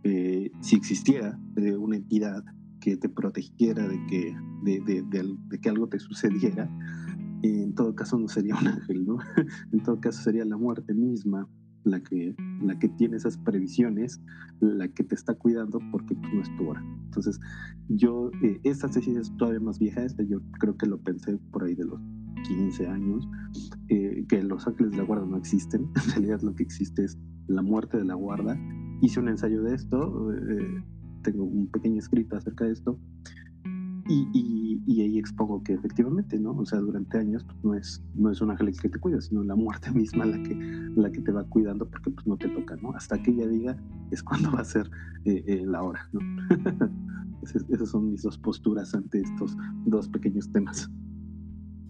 Speaker 2: eh, si existiera una entidad que te protegiera de que, de, que algo te sucediera, en todo caso no sería un ángel, ¿no? <laughs> en todo caso sería la muerte misma la que, la que tiene esas previsiones, la que te está cuidando porque no es tu hora. Entonces, yo, eh, esta tesis es todavía más vieja, yo creo que lo pensé por ahí de los 15 años, eh, que los ángeles de la guarda no existen, <laughs> en realidad lo que existe es la muerte de la guarda. Hice un ensayo de esto, eh, tengo un pequeño escrito acerca de esto, y, y, ahí expongo que efectivamente, ¿no? O sea, durante años pues, no, es, no es un ángel que te cuida, sino la muerte <laughs> misma la que, la que te va cuidando porque pues no te toca, ¿no? Hasta que ella diga es cuando va a ser eh, eh, la hora, ¿no? <laughs> esas son mis dos posturas ante estos dos pequeños temas.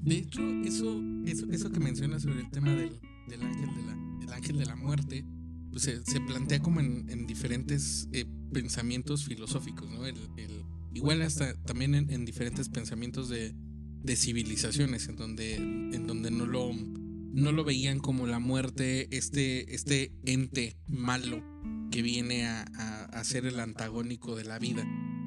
Speaker 1: De hecho, eso, eso, eso que mencionas sobre el tema del, del ángel, de la, del ángel de la muerte, pues se, se plantea como en, en diferentes eh, pensamientos filosóficos, ¿no? El, el igual hasta también en, diferentes pensamientos de, civilizaciones, en donde, en donde no, lo, no lo veían como la muerte, este, este ente malo que viene a, ser el antagónico de la vida,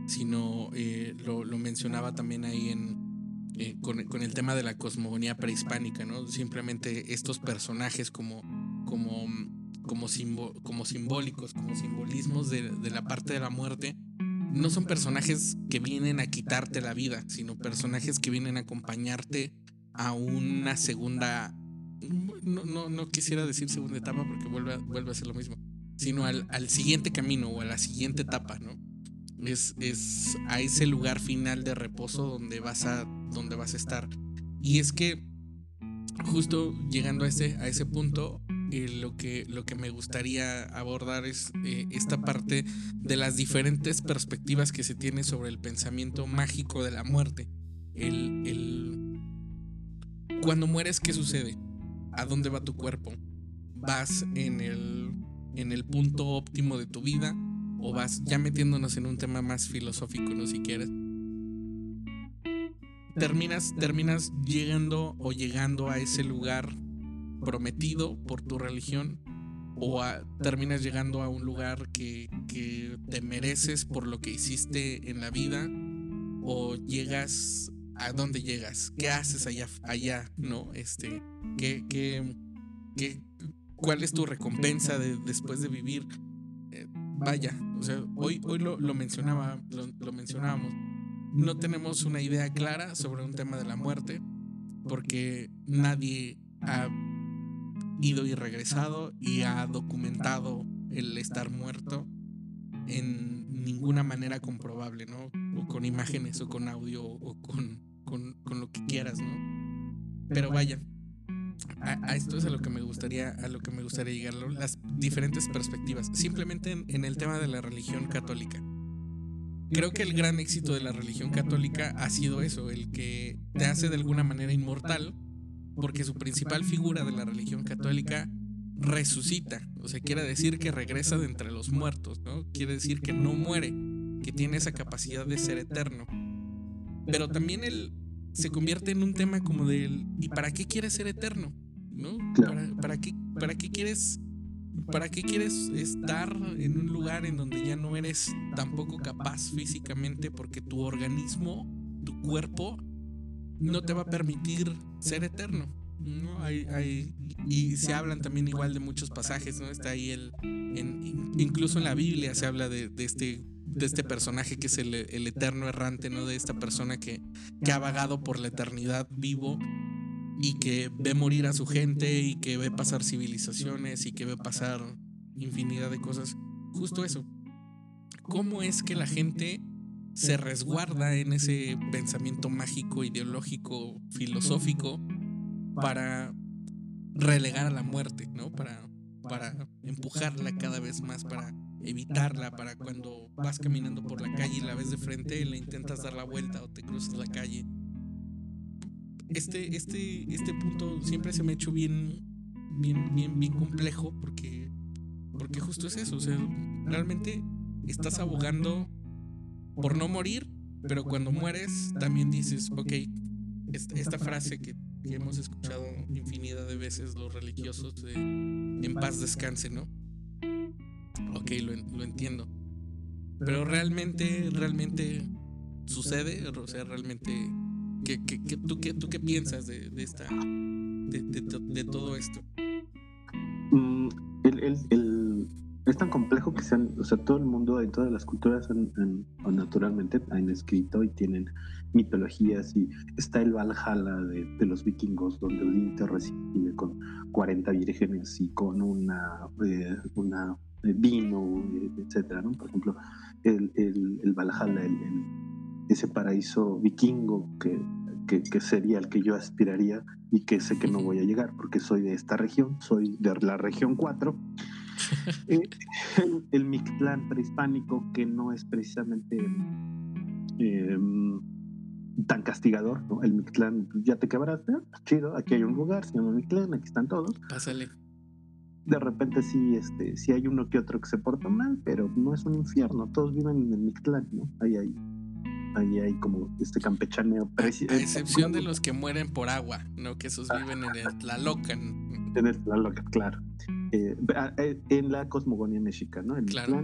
Speaker 1: sino eh, lo, mencionaba también ahí en, eh, con, el tema de la cosmogonía prehispánica, ¿no? Simplemente estos personajes como, como, como, como simbólicos, como simbolismos de, de, la parte de la muerte, no son personajes que vienen a quitarte la vida, sino personajes que vienen a acompañarte a una segunda. No, no, no quisiera decir segunda etapa porque vuelve a, vuelve a ser lo mismo, sino al, al siguiente camino o a la siguiente etapa, ¿no? Es, es a ese lugar final de reposo donde vas a, donde vas a estar. Y es que justo llegando a ese, a ese punto, lo, que, lo que me gustaría abordar es eh, esta parte de las diferentes perspectivas que se tiene sobre el pensamiento mágico de la muerte. El, el... Cuando mueres, ¿qué sucede? ¿A dónde va tu cuerpo? ¿Vas en el, en el punto óptimo de tu vida? ¿O vas ya metiéndonos en un tema más filosófico, no si quieres? Terminas, terminas llegando o llegando a ese lugar prometido por tu religión o terminas llegando a un lugar que, te mereces por lo que hiciste en la vida o llegas a dónde llegas, qué haces allá, allá ¿no? Este, ¿qué, qué, qué, cuál es tu recompensa de, después de vivir? Eh, vaya, o sea, hoy, hoy lo, mencionaba, lo, lo mencionábamos. No tenemos una idea clara sobre un tema de la muerte porque nadie ha ido y regresado y ha documentado el estar muerto en ninguna manera comprobable, ¿no? O con imágenes o con audio o con, con, lo que quieras, ¿no? Pero vaya, a, esto es a lo que me gustaría, a lo que me gustaría llegar, las diferentes perspectivas. Simplemente en el tema de la religión católica. Creo que el gran éxito de la religión católica ha sido eso, el que te hace de alguna manera inmortal porque su principal figura de la religión católica resucita, o sea, quiere decir que regresa de entre los muertos, ¿no? Quiere decir que no muere, que tiene esa capacidad de ser eterno. Pero también él se convierte en un tema como del ¿y para qué quieres ser eterno? ¿No? ¿Para, qué, ¿Para qué quieres ¿Para qué quieres estar en un lugar en donde ya no eres tampoco capaz físicamente porque tu organismo, tu cuerpo no te va a permitir ser eterno. ¿no? Hay, hay, y se hablan también igual de muchos pasajes, ¿no? Está ahí el. incluso en la Biblia se habla de, este, de este personaje que es el, eterno errante, ¿no? De esta persona que, que ha vagado por la eternidad vivo y que ve morir a su gente y que ve pasar civilizaciones y que ve pasar infinidad de cosas. Justo eso. ¿Cómo es que la gente se resguarda en ese pensamiento mágico, ideológico, filosófico para relegar a la muerte, ¿no? Para, para empujarla cada vez más, para evitarla, para cuando vas caminando por la calle y la ves de frente, le intentas dar la vuelta o te cruzas la calle. Este, este, este punto siempre se me ha hecho bien, bien, bien, bien complejo porque, porque justo es eso, o sea, realmente estás abogando por no morir, pero cuando mueres también dices, ok, esta, frase que, hemos escuchado infinidad de veces los religiosos de en paz descanse, ¿no? Ok, lo, entiendo. Pero realmente, realmente sucede, o sea, realmente, ¿qué, tú, qué, ¿tú qué piensas de, esta, de, todo esto?
Speaker 2: Mm, el, es tan complejo que sean, o sea, todo el mundo, en todas las culturas, naturalmente han escrito y tienen mitologías y está el Valhalla de, los vikingos, donde Odín te recibe con 40 vírgenes y con una, eh, una eh, vino, etcétera, ¿no? Por ejemplo, el, el, Valhalla, el, ese paraíso vikingo que, que, que, sería el que yo aspiraría y que sé que no voy a llegar porque soy de esta región, soy de la región 4 <laughs> eh, el, Mictlán prehispánico, que no es precisamente em, tan castigador, ¿no? El Mictlán, ya te quebraste, chido, aquí hay un lugar, se llama Mictlán, aquí están todos.
Speaker 1: Pásale.
Speaker 2: De repente sí, este, sí hay uno que otro que se porta mal, pero no es un infierno, todos viven en el Mictlán, ¿no? Ahí hay, ahí hay como este campechaneo.
Speaker 1: A, excepción de los que mueren por agua, ¿no? Que esos viven en el Tlalocan.
Speaker 2: En el Tlalocan, claro. Eh, eh, en la cosmogonía mexicana, en claro.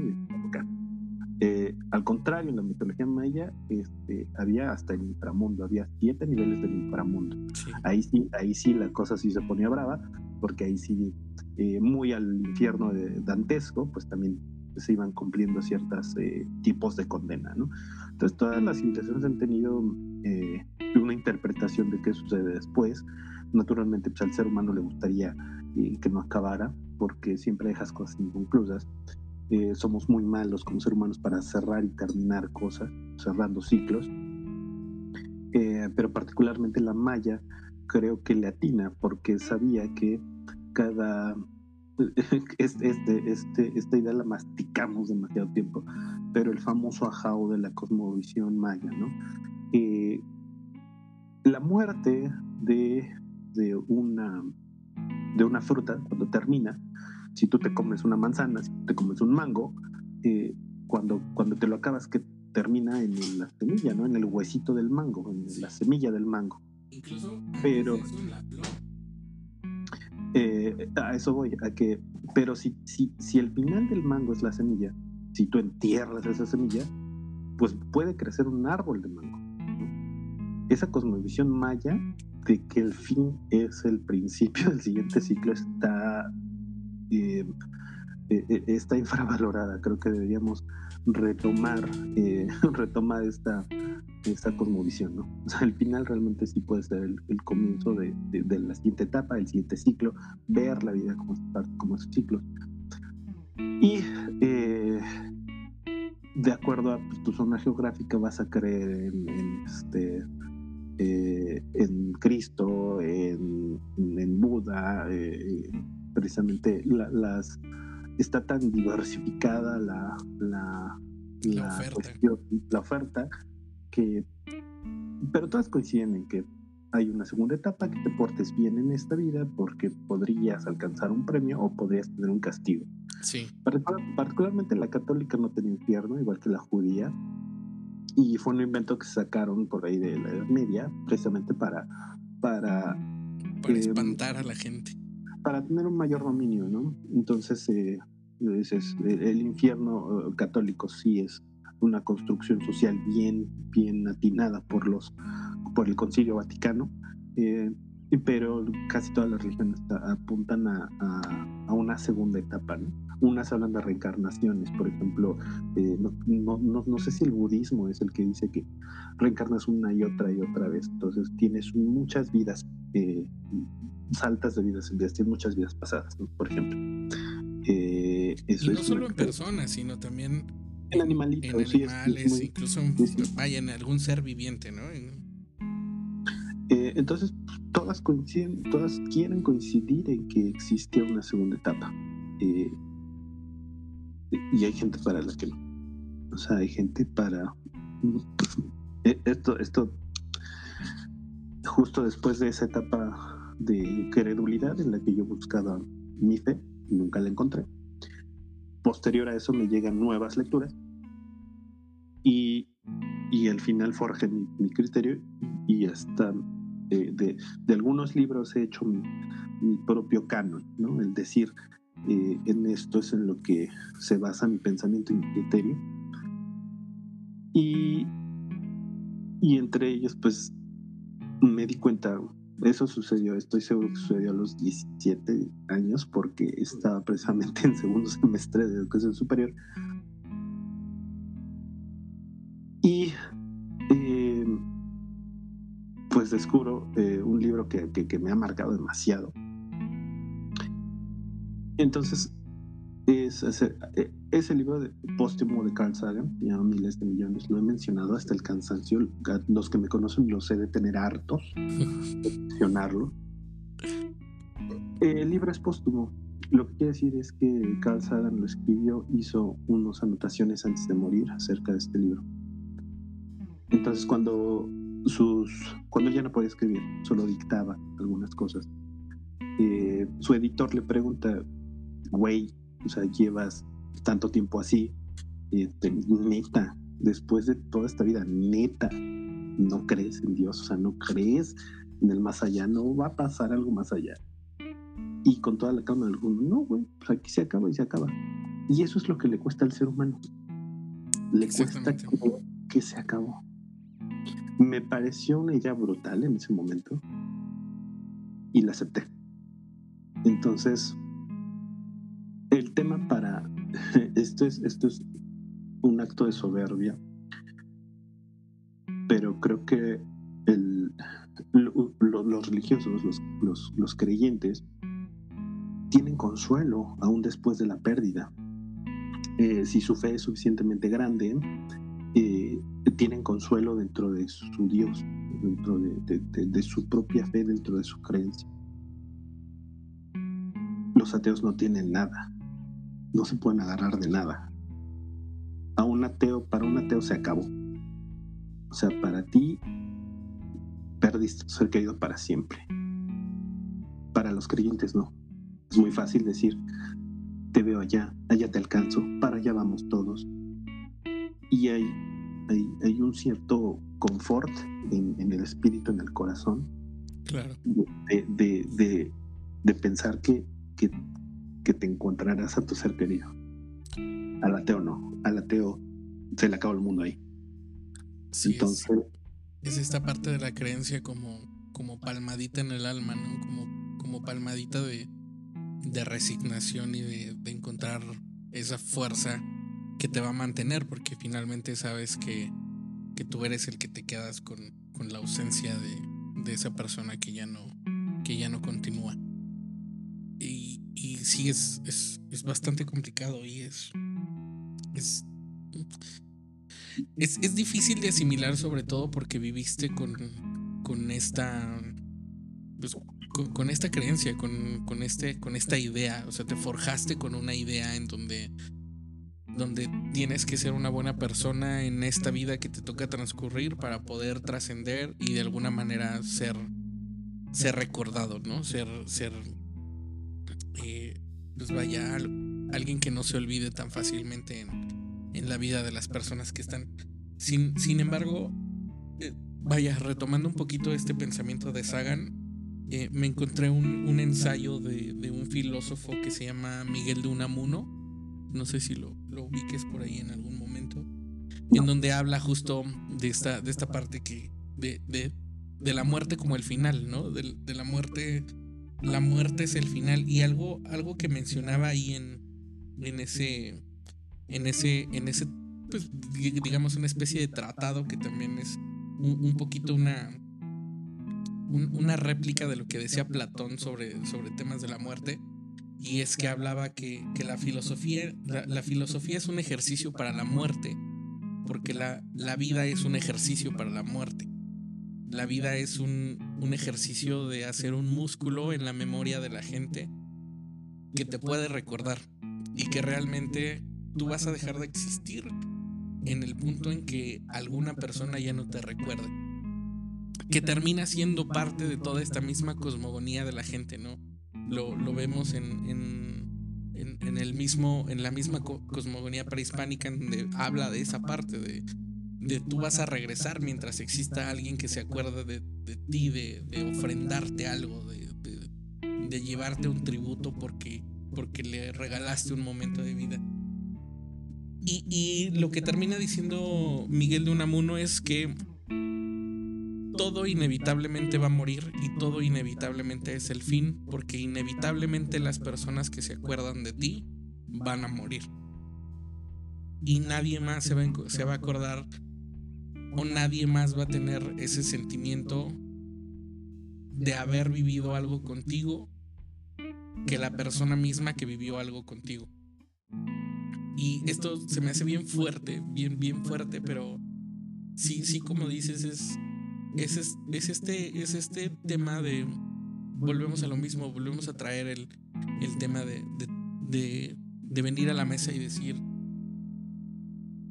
Speaker 2: eh, al contrario, en la mitología maya este, había hasta el inframundo, había siete niveles del inframundo. Ahí sí, ahí sí la cosa sí se ponía brava, porque ahí sí, eh, muy al infierno de dantesco, pues también se iban cumpliendo ciertos tipos de condena, ¿no? Entonces todas las civilizaciones han tenido una interpretación de qué sucede después. Naturalmente, pues al ser humano le gustaría que no acabara, porque siempre dejas cosas inconclusas. Eh, somos muy malos como seres humanos para cerrar y terminar cosas, cerrando ciclos. Eh, pero particularmente la maya creo que le atina porque sabía que cada... <laughs> Este, este, esta idea la masticamos demasiado tiempo, pero el famoso ajao de la cosmovisión maya, ¿no? Eh, la muerte de, de, una, de una fruta, cuando termina, si tú te comes una manzana, si te comes un mango, eh, cuando, cuando te lo acabas, que termina en la semilla, ¿no? En el huesito del mango, en la semilla del mango.
Speaker 1: Incluso
Speaker 2: pero eh, a eso voy, a que, pero si, si, si el final del mango es la semilla, si tú entierras esa semilla, pues puede crecer un árbol de mango. Esa cosmovisión maya de que el fin es el principio del siguiente ciclo está eh, eh, está infravalorada. Creo que deberíamos retomar, eh, <laughs> esta, esta cosmovisión. ¿no? El final realmente sí puede ser el, comienzo de, de, la siguiente etapa, el siguiente ciclo, ver la vida como, como esos ciclos. Y de acuerdo a tu zona geográfica vas a creer en, este, en Cristo, en, en Buda, precisamente las está tan diversificada la, la, la, oferta. que pero todas coinciden en que hay una segunda etapa que te portes bien en esta vida porque podrías alcanzar un premio o podrías tener un castigo.
Speaker 1: Sí.
Speaker 2: Particularmente la católica no tenía infierno, igual que la judía, y fue un invento que sacaron por ahí de la Edad Media, precisamente para... Para,
Speaker 1: para em, espantar a la gente
Speaker 2: para tener un mayor dominio, ¿no? Entonces, eh, el infierno eh, católico sí es una construcción social bien, bien atinada por, los, por el Concilio Vaticano, eh, pero casi todas las religiones apuntan a, a, una segunda etapa, ¿no? Unas hablan de reencarnaciones, por ejemplo, no, no, no, sé si el budismo es el que dice que reencarnas una y otra y otra vez, entonces tienes muchas vidas saltas de vidas en tienes muchas vidas pasadas, por ejemplo.
Speaker 1: Eh, eso y no solo en personas, sino también
Speaker 2: en animalitos,
Speaker 1: en animales, incluso en, vaya, en algún ser viviente, ¿no?
Speaker 2: Eh, entonces, todas coinciden, todas quieren coincidir en que existe una segunda etapa. Eh, y hay gente para la que no. O sea, hay gente para. Esto, esto, justo después de esa etapa de credulidad en la que yo buscaba mi fe y nunca la encontré. Posterior a eso me llegan nuevas lecturas y, y al final forjé mi, criterio y hasta de, de, algunos libros he hecho mi, mi propio canon, ¿no? El decir, eh, en esto es en lo que se basa mi pensamiento y mi criterio. Y, y entre ellos, pues, me di cuenta, eso sucedió, estoy seguro que sucedió a los 17 años porque estaba precisamente <laughs> en segundo semestre de educación superior. Pues descubro eh, un libro que, que, me ha marcado demasiado, entonces, es ese, ese libro de, póstumo de Carl Sagan, llama Miles de Millones, lo he mencionado hasta el cansancio. Los que me conocen lo sé de tener hartos, de <laughs> mencionarlo. El libro es póstumo. Lo que quiere decir es que Carl Sagan lo escribió, hizo unas anotaciones antes de morir acerca de este libro. Entonces, cuando sus cuando ya no podía escribir, solo dictaba algunas cosas. Eh, su editor le pregunta güey, o sea, llevas tanto tiempo así, este, neta, después de toda esta vida, neta, no crees en Dios, o sea, no crees en el más allá, no va a pasar algo más allá. Y con toda la calma del mundo, no, güey, pues aquí se acaba y se acaba. Y eso es lo que le cuesta al ser humano. Le cuesta que se acabó. Me pareció una idea brutal en ese momento y la acepté. Entonces, el tema para <laughs> esto es, esto es un acto de soberbia, pero creo que los religiosos, los, los, creyentes, tienen consuelo aún después de la pérdida. Eh, si su fe es suficientemente grande, eh, tienen consuelo dentro de su Dios, dentro de, su propia fe, dentro de su creencia. Los ateos no tienen nada no se pueden agarrar de nada. A un ateo, para un ateo se acabó. O sea, para ti perdiste ser querido para siempre. Para los creyentes no. Es muy fácil decir, te veo allá, allá te alcanzo, para allá vamos todos. Y hay, hay, un cierto confort en, el espíritu, en el corazón,
Speaker 1: claro.
Speaker 2: de, de pensar que, que que te encontrarás a tu ser querido. Al ateo no, al ateo se le acaba el mundo ahí.
Speaker 1: Sí, Entonces, es, esta parte de la creencia como, como palmadita en el alma, ¿no? Como, como palmadita de, de resignación y de, encontrar esa fuerza que te va a mantener, porque finalmente sabes que, que tú eres el que te quedas con, con la ausencia de, de, esa persona que ya no, que ya no continúa. Y sí es, es, bastante complicado y es, es, es, difícil de asimilar sobre todo porque viviste con, con esta pues, con, esta creencia, con, con, este, con esta idea, o sea, te forjaste con una idea en donde, donde tienes que ser una buena persona en esta vida que te toca transcurrir para poder trascender y de alguna manera ser, ser recordado, ¿no? Ser, ser eh, pues vaya, alguien que no se olvide tan fácilmente en, la vida de las personas que están. Sin, sin embargo, eh, vaya, retomando un poquito este pensamiento de Sagan, eh, me encontré un, ensayo de, un filósofo que se llama Miguel de Unamuno. No sé si lo, lo ubiques por ahí en algún momento. En donde habla justo de esta, de esta parte que. De, de, de la muerte como el final, ¿no? De, de la muerte la muerte es el final y algo, algo que mencionaba ahí en, en ese, en ese, en ese, pues, digamos, una especie de tratado que también es un, poquito una, una réplica de lo que decía Platón sobre, sobre temas de la muerte. Y es que hablaba que, la filosofía, la, filosofía es un ejercicio para la muerte, porque la, la vida es un ejercicio para la muerte. La vida es un, ejercicio de hacer un músculo en la memoria de la gente que te puede recordar y que realmente tú vas a dejar de existir en el punto en que alguna persona ya no te recuerde. Que termina siendo parte de toda esta misma cosmogonía de la gente, ¿no? Lo, vemos en, en, el mismo, en la misma cosmogonía prehispánica donde habla de esa parte, de, de tú vas a regresar mientras exista alguien que se acuerde de, ti, de, ofrendarte algo, de, llevarte un tributo porque, porque le regalaste un momento de vida. Y, y lo que termina diciendo Miguel de Unamuno es que todo inevitablemente va a morir y todo inevitablemente es el fin, porque inevitablemente las personas que se acuerdan de ti van a morir. Y nadie más se va, se va a acordar o nadie más va a tener ese sentimiento de haber vivido algo contigo que la persona misma que vivió algo contigo. Y esto se me hace bien fuerte, bien, bien fuerte, pero sí, sí, como dices, es, es, es, este, es este tema de, volvemos a lo mismo, volvemos a traer el, el tema de, de, de, venir a la mesa y decir,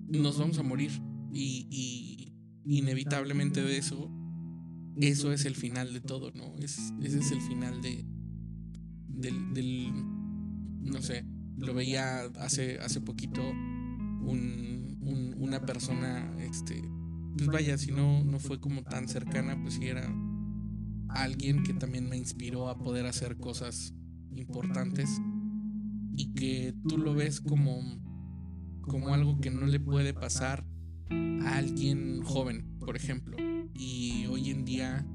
Speaker 1: nos vamos a morir. Y, inevitablemente de eso, eso es el final de todo, ¿no? Es, ese es el final de, del, del no sé, lo veía hace, hace poquito un, una persona, este, pues vaya, si no, no fue como tan cercana, pues sí era alguien que también me inspiró a poder hacer cosas importantes y que tú lo ves como, como algo que no le puede pasar a alguien joven, por ejemplo. Y hoy en día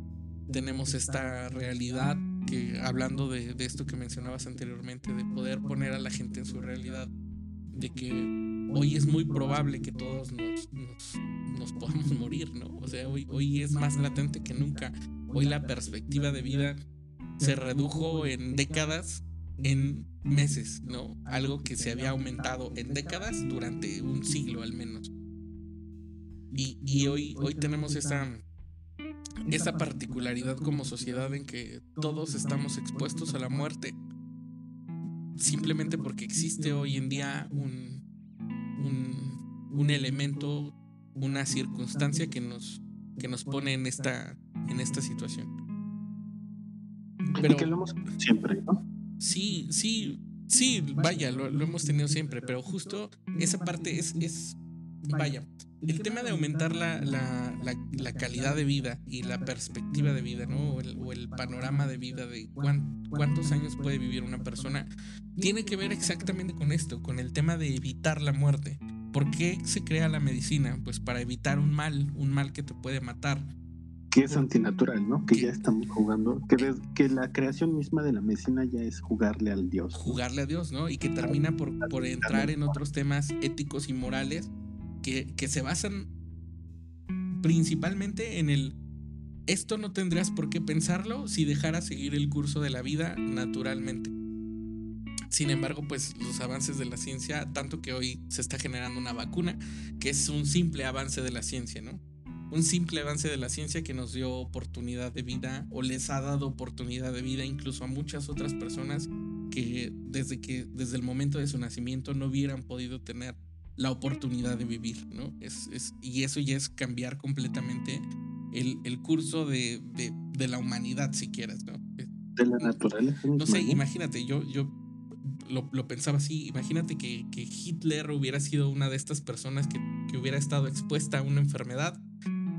Speaker 1: tenemos esta realidad que hablando de, esto que mencionabas anteriormente, de poder poner a la gente en su realidad, de que hoy es muy probable que todos nos, podamos <laughs> morir, ¿no? O sea, hoy, hoy es más latente que nunca. Hoy la perspectiva de vida se redujo en décadas en meses, ¿no? Algo que se había aumentado en décadas durante un siglo al menos. Y, y hoy, hoy tenemos esa, esa particularidad como sociedad en que todos estamos expuestos a la muerte simplemente porque existe hoy en día un, un, elemento, una circunstancia que nos, que nos pone en esta, en esta situación.
Speaker 3: Pero, que lo hemos siempre, ¿no?
Speaker 1: Sí, sí, sí, vaya, lo, lo, hemos tenido siempre, pero justo esa parte es, es vaya, el tema de aumentar la, la, calidad de vida y la perspectiva de vida, ¿no? O el, panorama de vida de cuántos años puede vivir una persona, tiene que ver exactamente con esto, con el tema de evitar la muerte. ¿Por qué se crea la medicina? Pues para evitar un mal, un mal que te puede matar.
Speaker 3: Que es antinatural, ¿no? Que ya estamos jugando, que, que la creación misma de la medicina ya es jugarle al Dios.
Speaker 1: Jugarle a Dios, ¿no? Y que termina por, por entrar en otros temas éticos y morales que, se basan principalmente en el esto no tendrías por qué pensarlo si dejaras seguir el curso de la vida naturalmente. Sin embargo, pues los avances de la ciencia, tanto que hoy se está generando una vacuna, que es un simple avance de la ciencia, ¿no? Un simple avance de la ciencia que nos dio oportunidad de vida o les ha dado oportunidad de vida incluso a muchas otras personas que desde que desde el momento de su nacimiento no hubieran podido tener la oportunidad de vivir, ¿no? Es, es, y eso ya es cambiar completamente el, el curso de, de, de, la humanidad, si quieres, ¿no?
Speaker 3: De la naturaleza.
Speaker 1: No sé, imagínate, yo, yo lo, lo pensaba así, imagínate que, que, Hitler hubiera sido una de estas personas que, que hubiera estado expuesta a una enfermedad,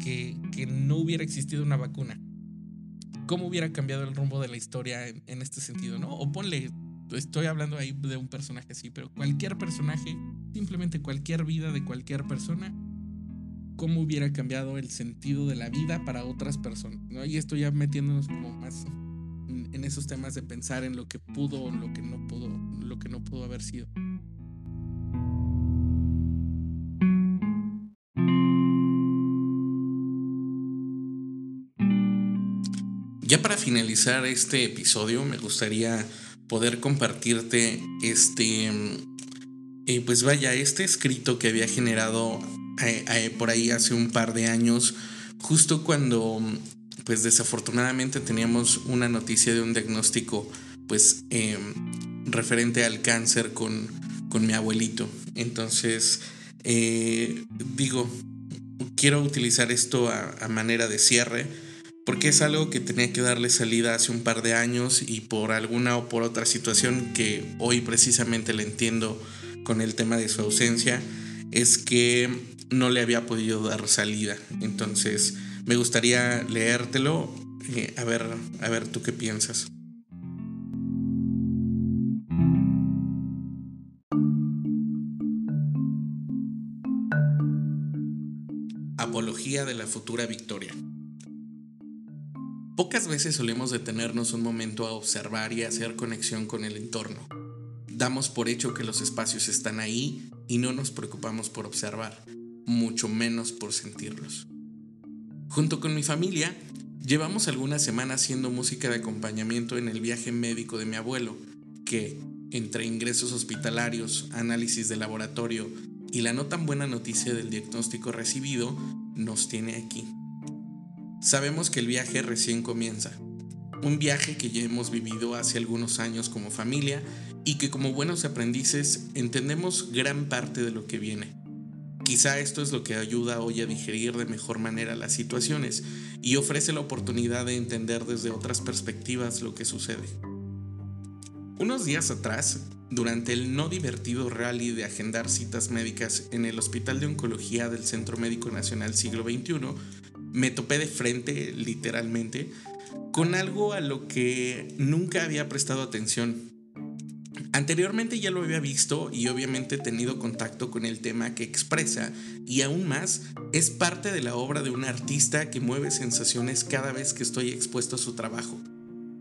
Speaker 1: que, que, no hubiera existido una vacuna. ¿Cómo hubiera cambiado el rumbo de la historia en, en este sentido, no? O ponle estoy hablando ahí de un personaje así, pero cualquier personaje, simplemente cualquier vida de cualquier persona, cómo hubiera cambiado el sentido de la vida para otras personas, ¿no? Y esto ya metiéndonos como más en, esos temas de pensar en lo que pudo o lo que no pudo, lo que no pudo haber sido. Ya para finalizar este episodio, me gustaría poder compartirte este, eh, pues vaya, este escrito que había generado eh, eh, por ahí hace un par de años, justo cuando, pues desafortunadamente teníamos una noticia de un diagnóstico, pues em, referente al cáncer con, con mi abuelito. Entonces, digo, quiero utilizar esto a manera de cierre porque es algo que tenía que darle salida hace un par de años y por alguna o por otra situación que hoy precisamente le entiendo con el tema de su ausencia, es que no le había podido dar salida. Entonces, me gustaría leértelo, eh, a, ver, a ver tú qué piensas. Apología de la futura victoria. Pocas veces solemos detenernos un momento a observar y hacer conexión con el entorno. Damos por hecho que los espacios están ahí y no nos preocupamos por observar, mucho menos por sentirlos. Junto con mi familia, llevamos algunas semanas haciendo música de acompañamiento en el viaje médico de mi abuelo, que, entre ingresos hospitalarios, análisis de laboratorio y la no tan buena noticia del diagnóstico recibido, nos tiene aquí. Sabemos que el viaje recién comienza. Un viaje que ya hemos vivido hace algunos años como familia y que como buenos aprendices entendemos gran parte de lo que viene. Quizá esto es lo que ayuda hoy a digerir de mejor manera las situaciones y ofrece la oportunidad de entender desde otras perspectivas lo que sucede. Unos días atrás, durante el no divertido rally de agendar citas médicas en el Hospital de Oncología del Centro Médico Nacional Siglo XXI, me topé de frente, literalmente, con algo a lo que nunca había prestado atención. Anteriormente ya lo había visto y obviamente he tenido contacto con el tema que expresa y aún más es parte de la obra de un artista que mueve sensaciones cada vez que estoy expuesto a su trabajo.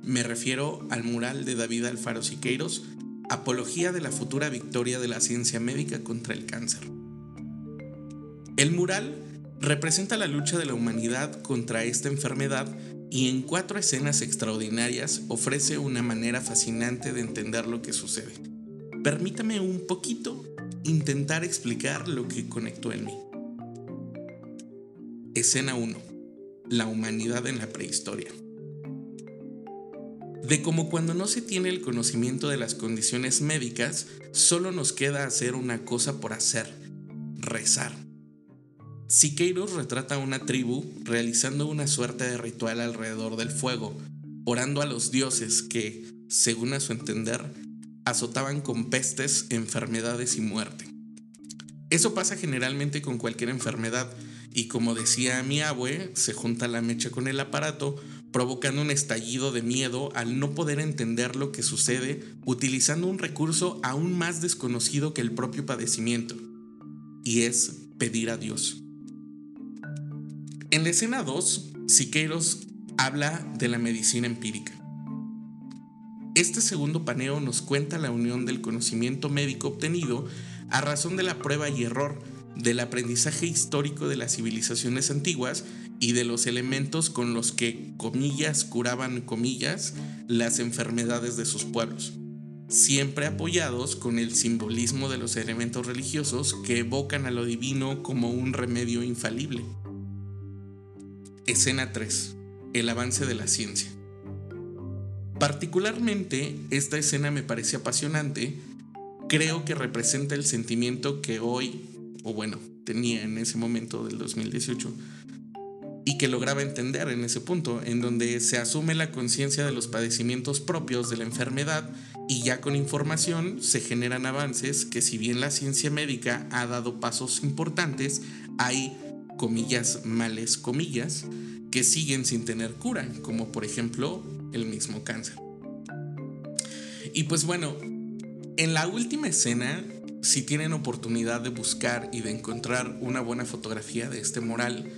Speaker 1: Me refiero al mural de David Alfaro Siqueiros, Apología de la futura victoria de la ciencia médica contra el cáncer. El mural representa la lucha de la humanidad contra esta enfermedad y en cuatro escenas extraordinarias ofrece una manera fascinante de entender lo que sucede. Permítame un poquito intentar explicar lo que conectó en mí. Escena 1. La humanidad en la prehistoria. De como cuando no se tiene el conocimiento de las condiciones médicas, solo nos queda hacer una cosa por hacer, rezar. Siqueiros retrata a una tribu realizando una suerte de ritual alrededor del fuego, orando a los dioses que, según a su entender, azotaban con pestes, enfermedades y muerte. Eso pasa generalmente con cualquier enfermedad y como decía mi abue, se junta la mecha con el aparato, provocando un estallido de miedo al no poder entender lo que sucede utilizando un recurso aún más desconocido que el propio padecimiento, y es pedir a Dios. En la escena 2, Siqueiros habla de la medicina empírica. Este segundo paneo nos cuenta la unión del conocimiento médico obtenido a razón de la prueba y error, del aprendizaje histórico de las civilizaciones antiguas y de los elementos con los que, comillas, curaban, comillas, las enfermedades de sus pueblos, siempre apoyados con el simbolismo de los elementos religiosos que evocan a lo divino como un remedio infalible. Escena 3. El avance de la ciencia. Particularmente, esta escena me parece apasionante. Creo que representa el sentimiento que hoy, o bueno, tenía en ese momento del 2018, y que lograba entender en ese punto, en donde se asume la conciencia de los padecimientos propios de la enfermedad y ya con información se generan avances que si bien la ciencia médica ha dado pasos importantes, hay comillas, males, comillas, que siguen sin tener cura, como por ejemplo el mismo cáncer. Y pues bueno, en la última escena, si tienen oportunidad de buscar y de encontrar una buena fotografía de este moral,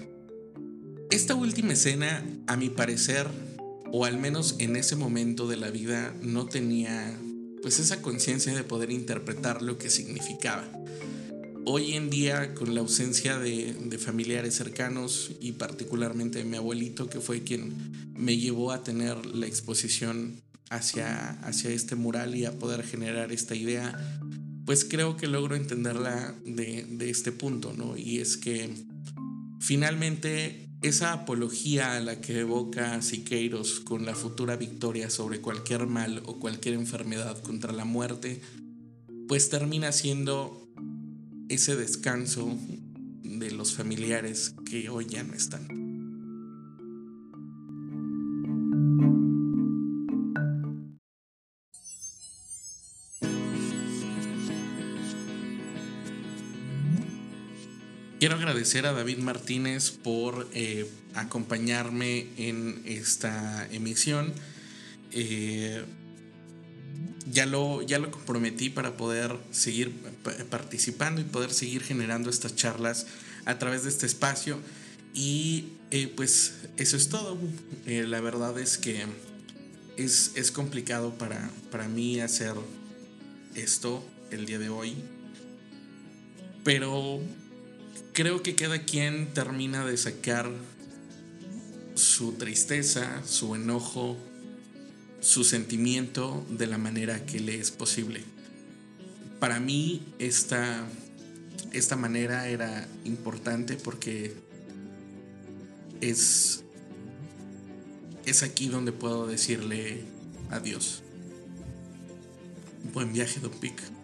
Speaker 1: esta última escena, a mi parecer, o al menos en ese momento de la vida, no tenía pues esa conciencia de poder interpretar lo que significaba hoy en día, con la ausencia de, familiares cercanos y particularmente de mi abuelito, que fue quien me llevó a tener la exposición hacia, hacia este mural y a poder generar esta idea, pues creo que logro entenderla de, de este punto, ¿no? Y es que finalmente esa apología a la que evoca Siqueiros con la futura victoria sobre cualquier mal o cualquier enfermedad contra la muerte, pues termina siendo ese descanso de los familiares que hoy ya no están. Quiero agradecer a David Martínez por eh, acompañarme en esta emisión. Eh, ya lo, ya lo comprometí para poder seguir participando y poder seguir generando estas charlas a través de este espacio. Y eh, pues eso es todo. la verdad es que es, es complicado para, para mí hacer esto el día de hoy. Pero creo que cada quien termina de sacar su tristeza, su enojo, su sentimiento de la manera que le es posible. Para mí esta, esta manera era importante porque es, es aquí donde puedo decirle adiós. Buen viaje, Don Pic.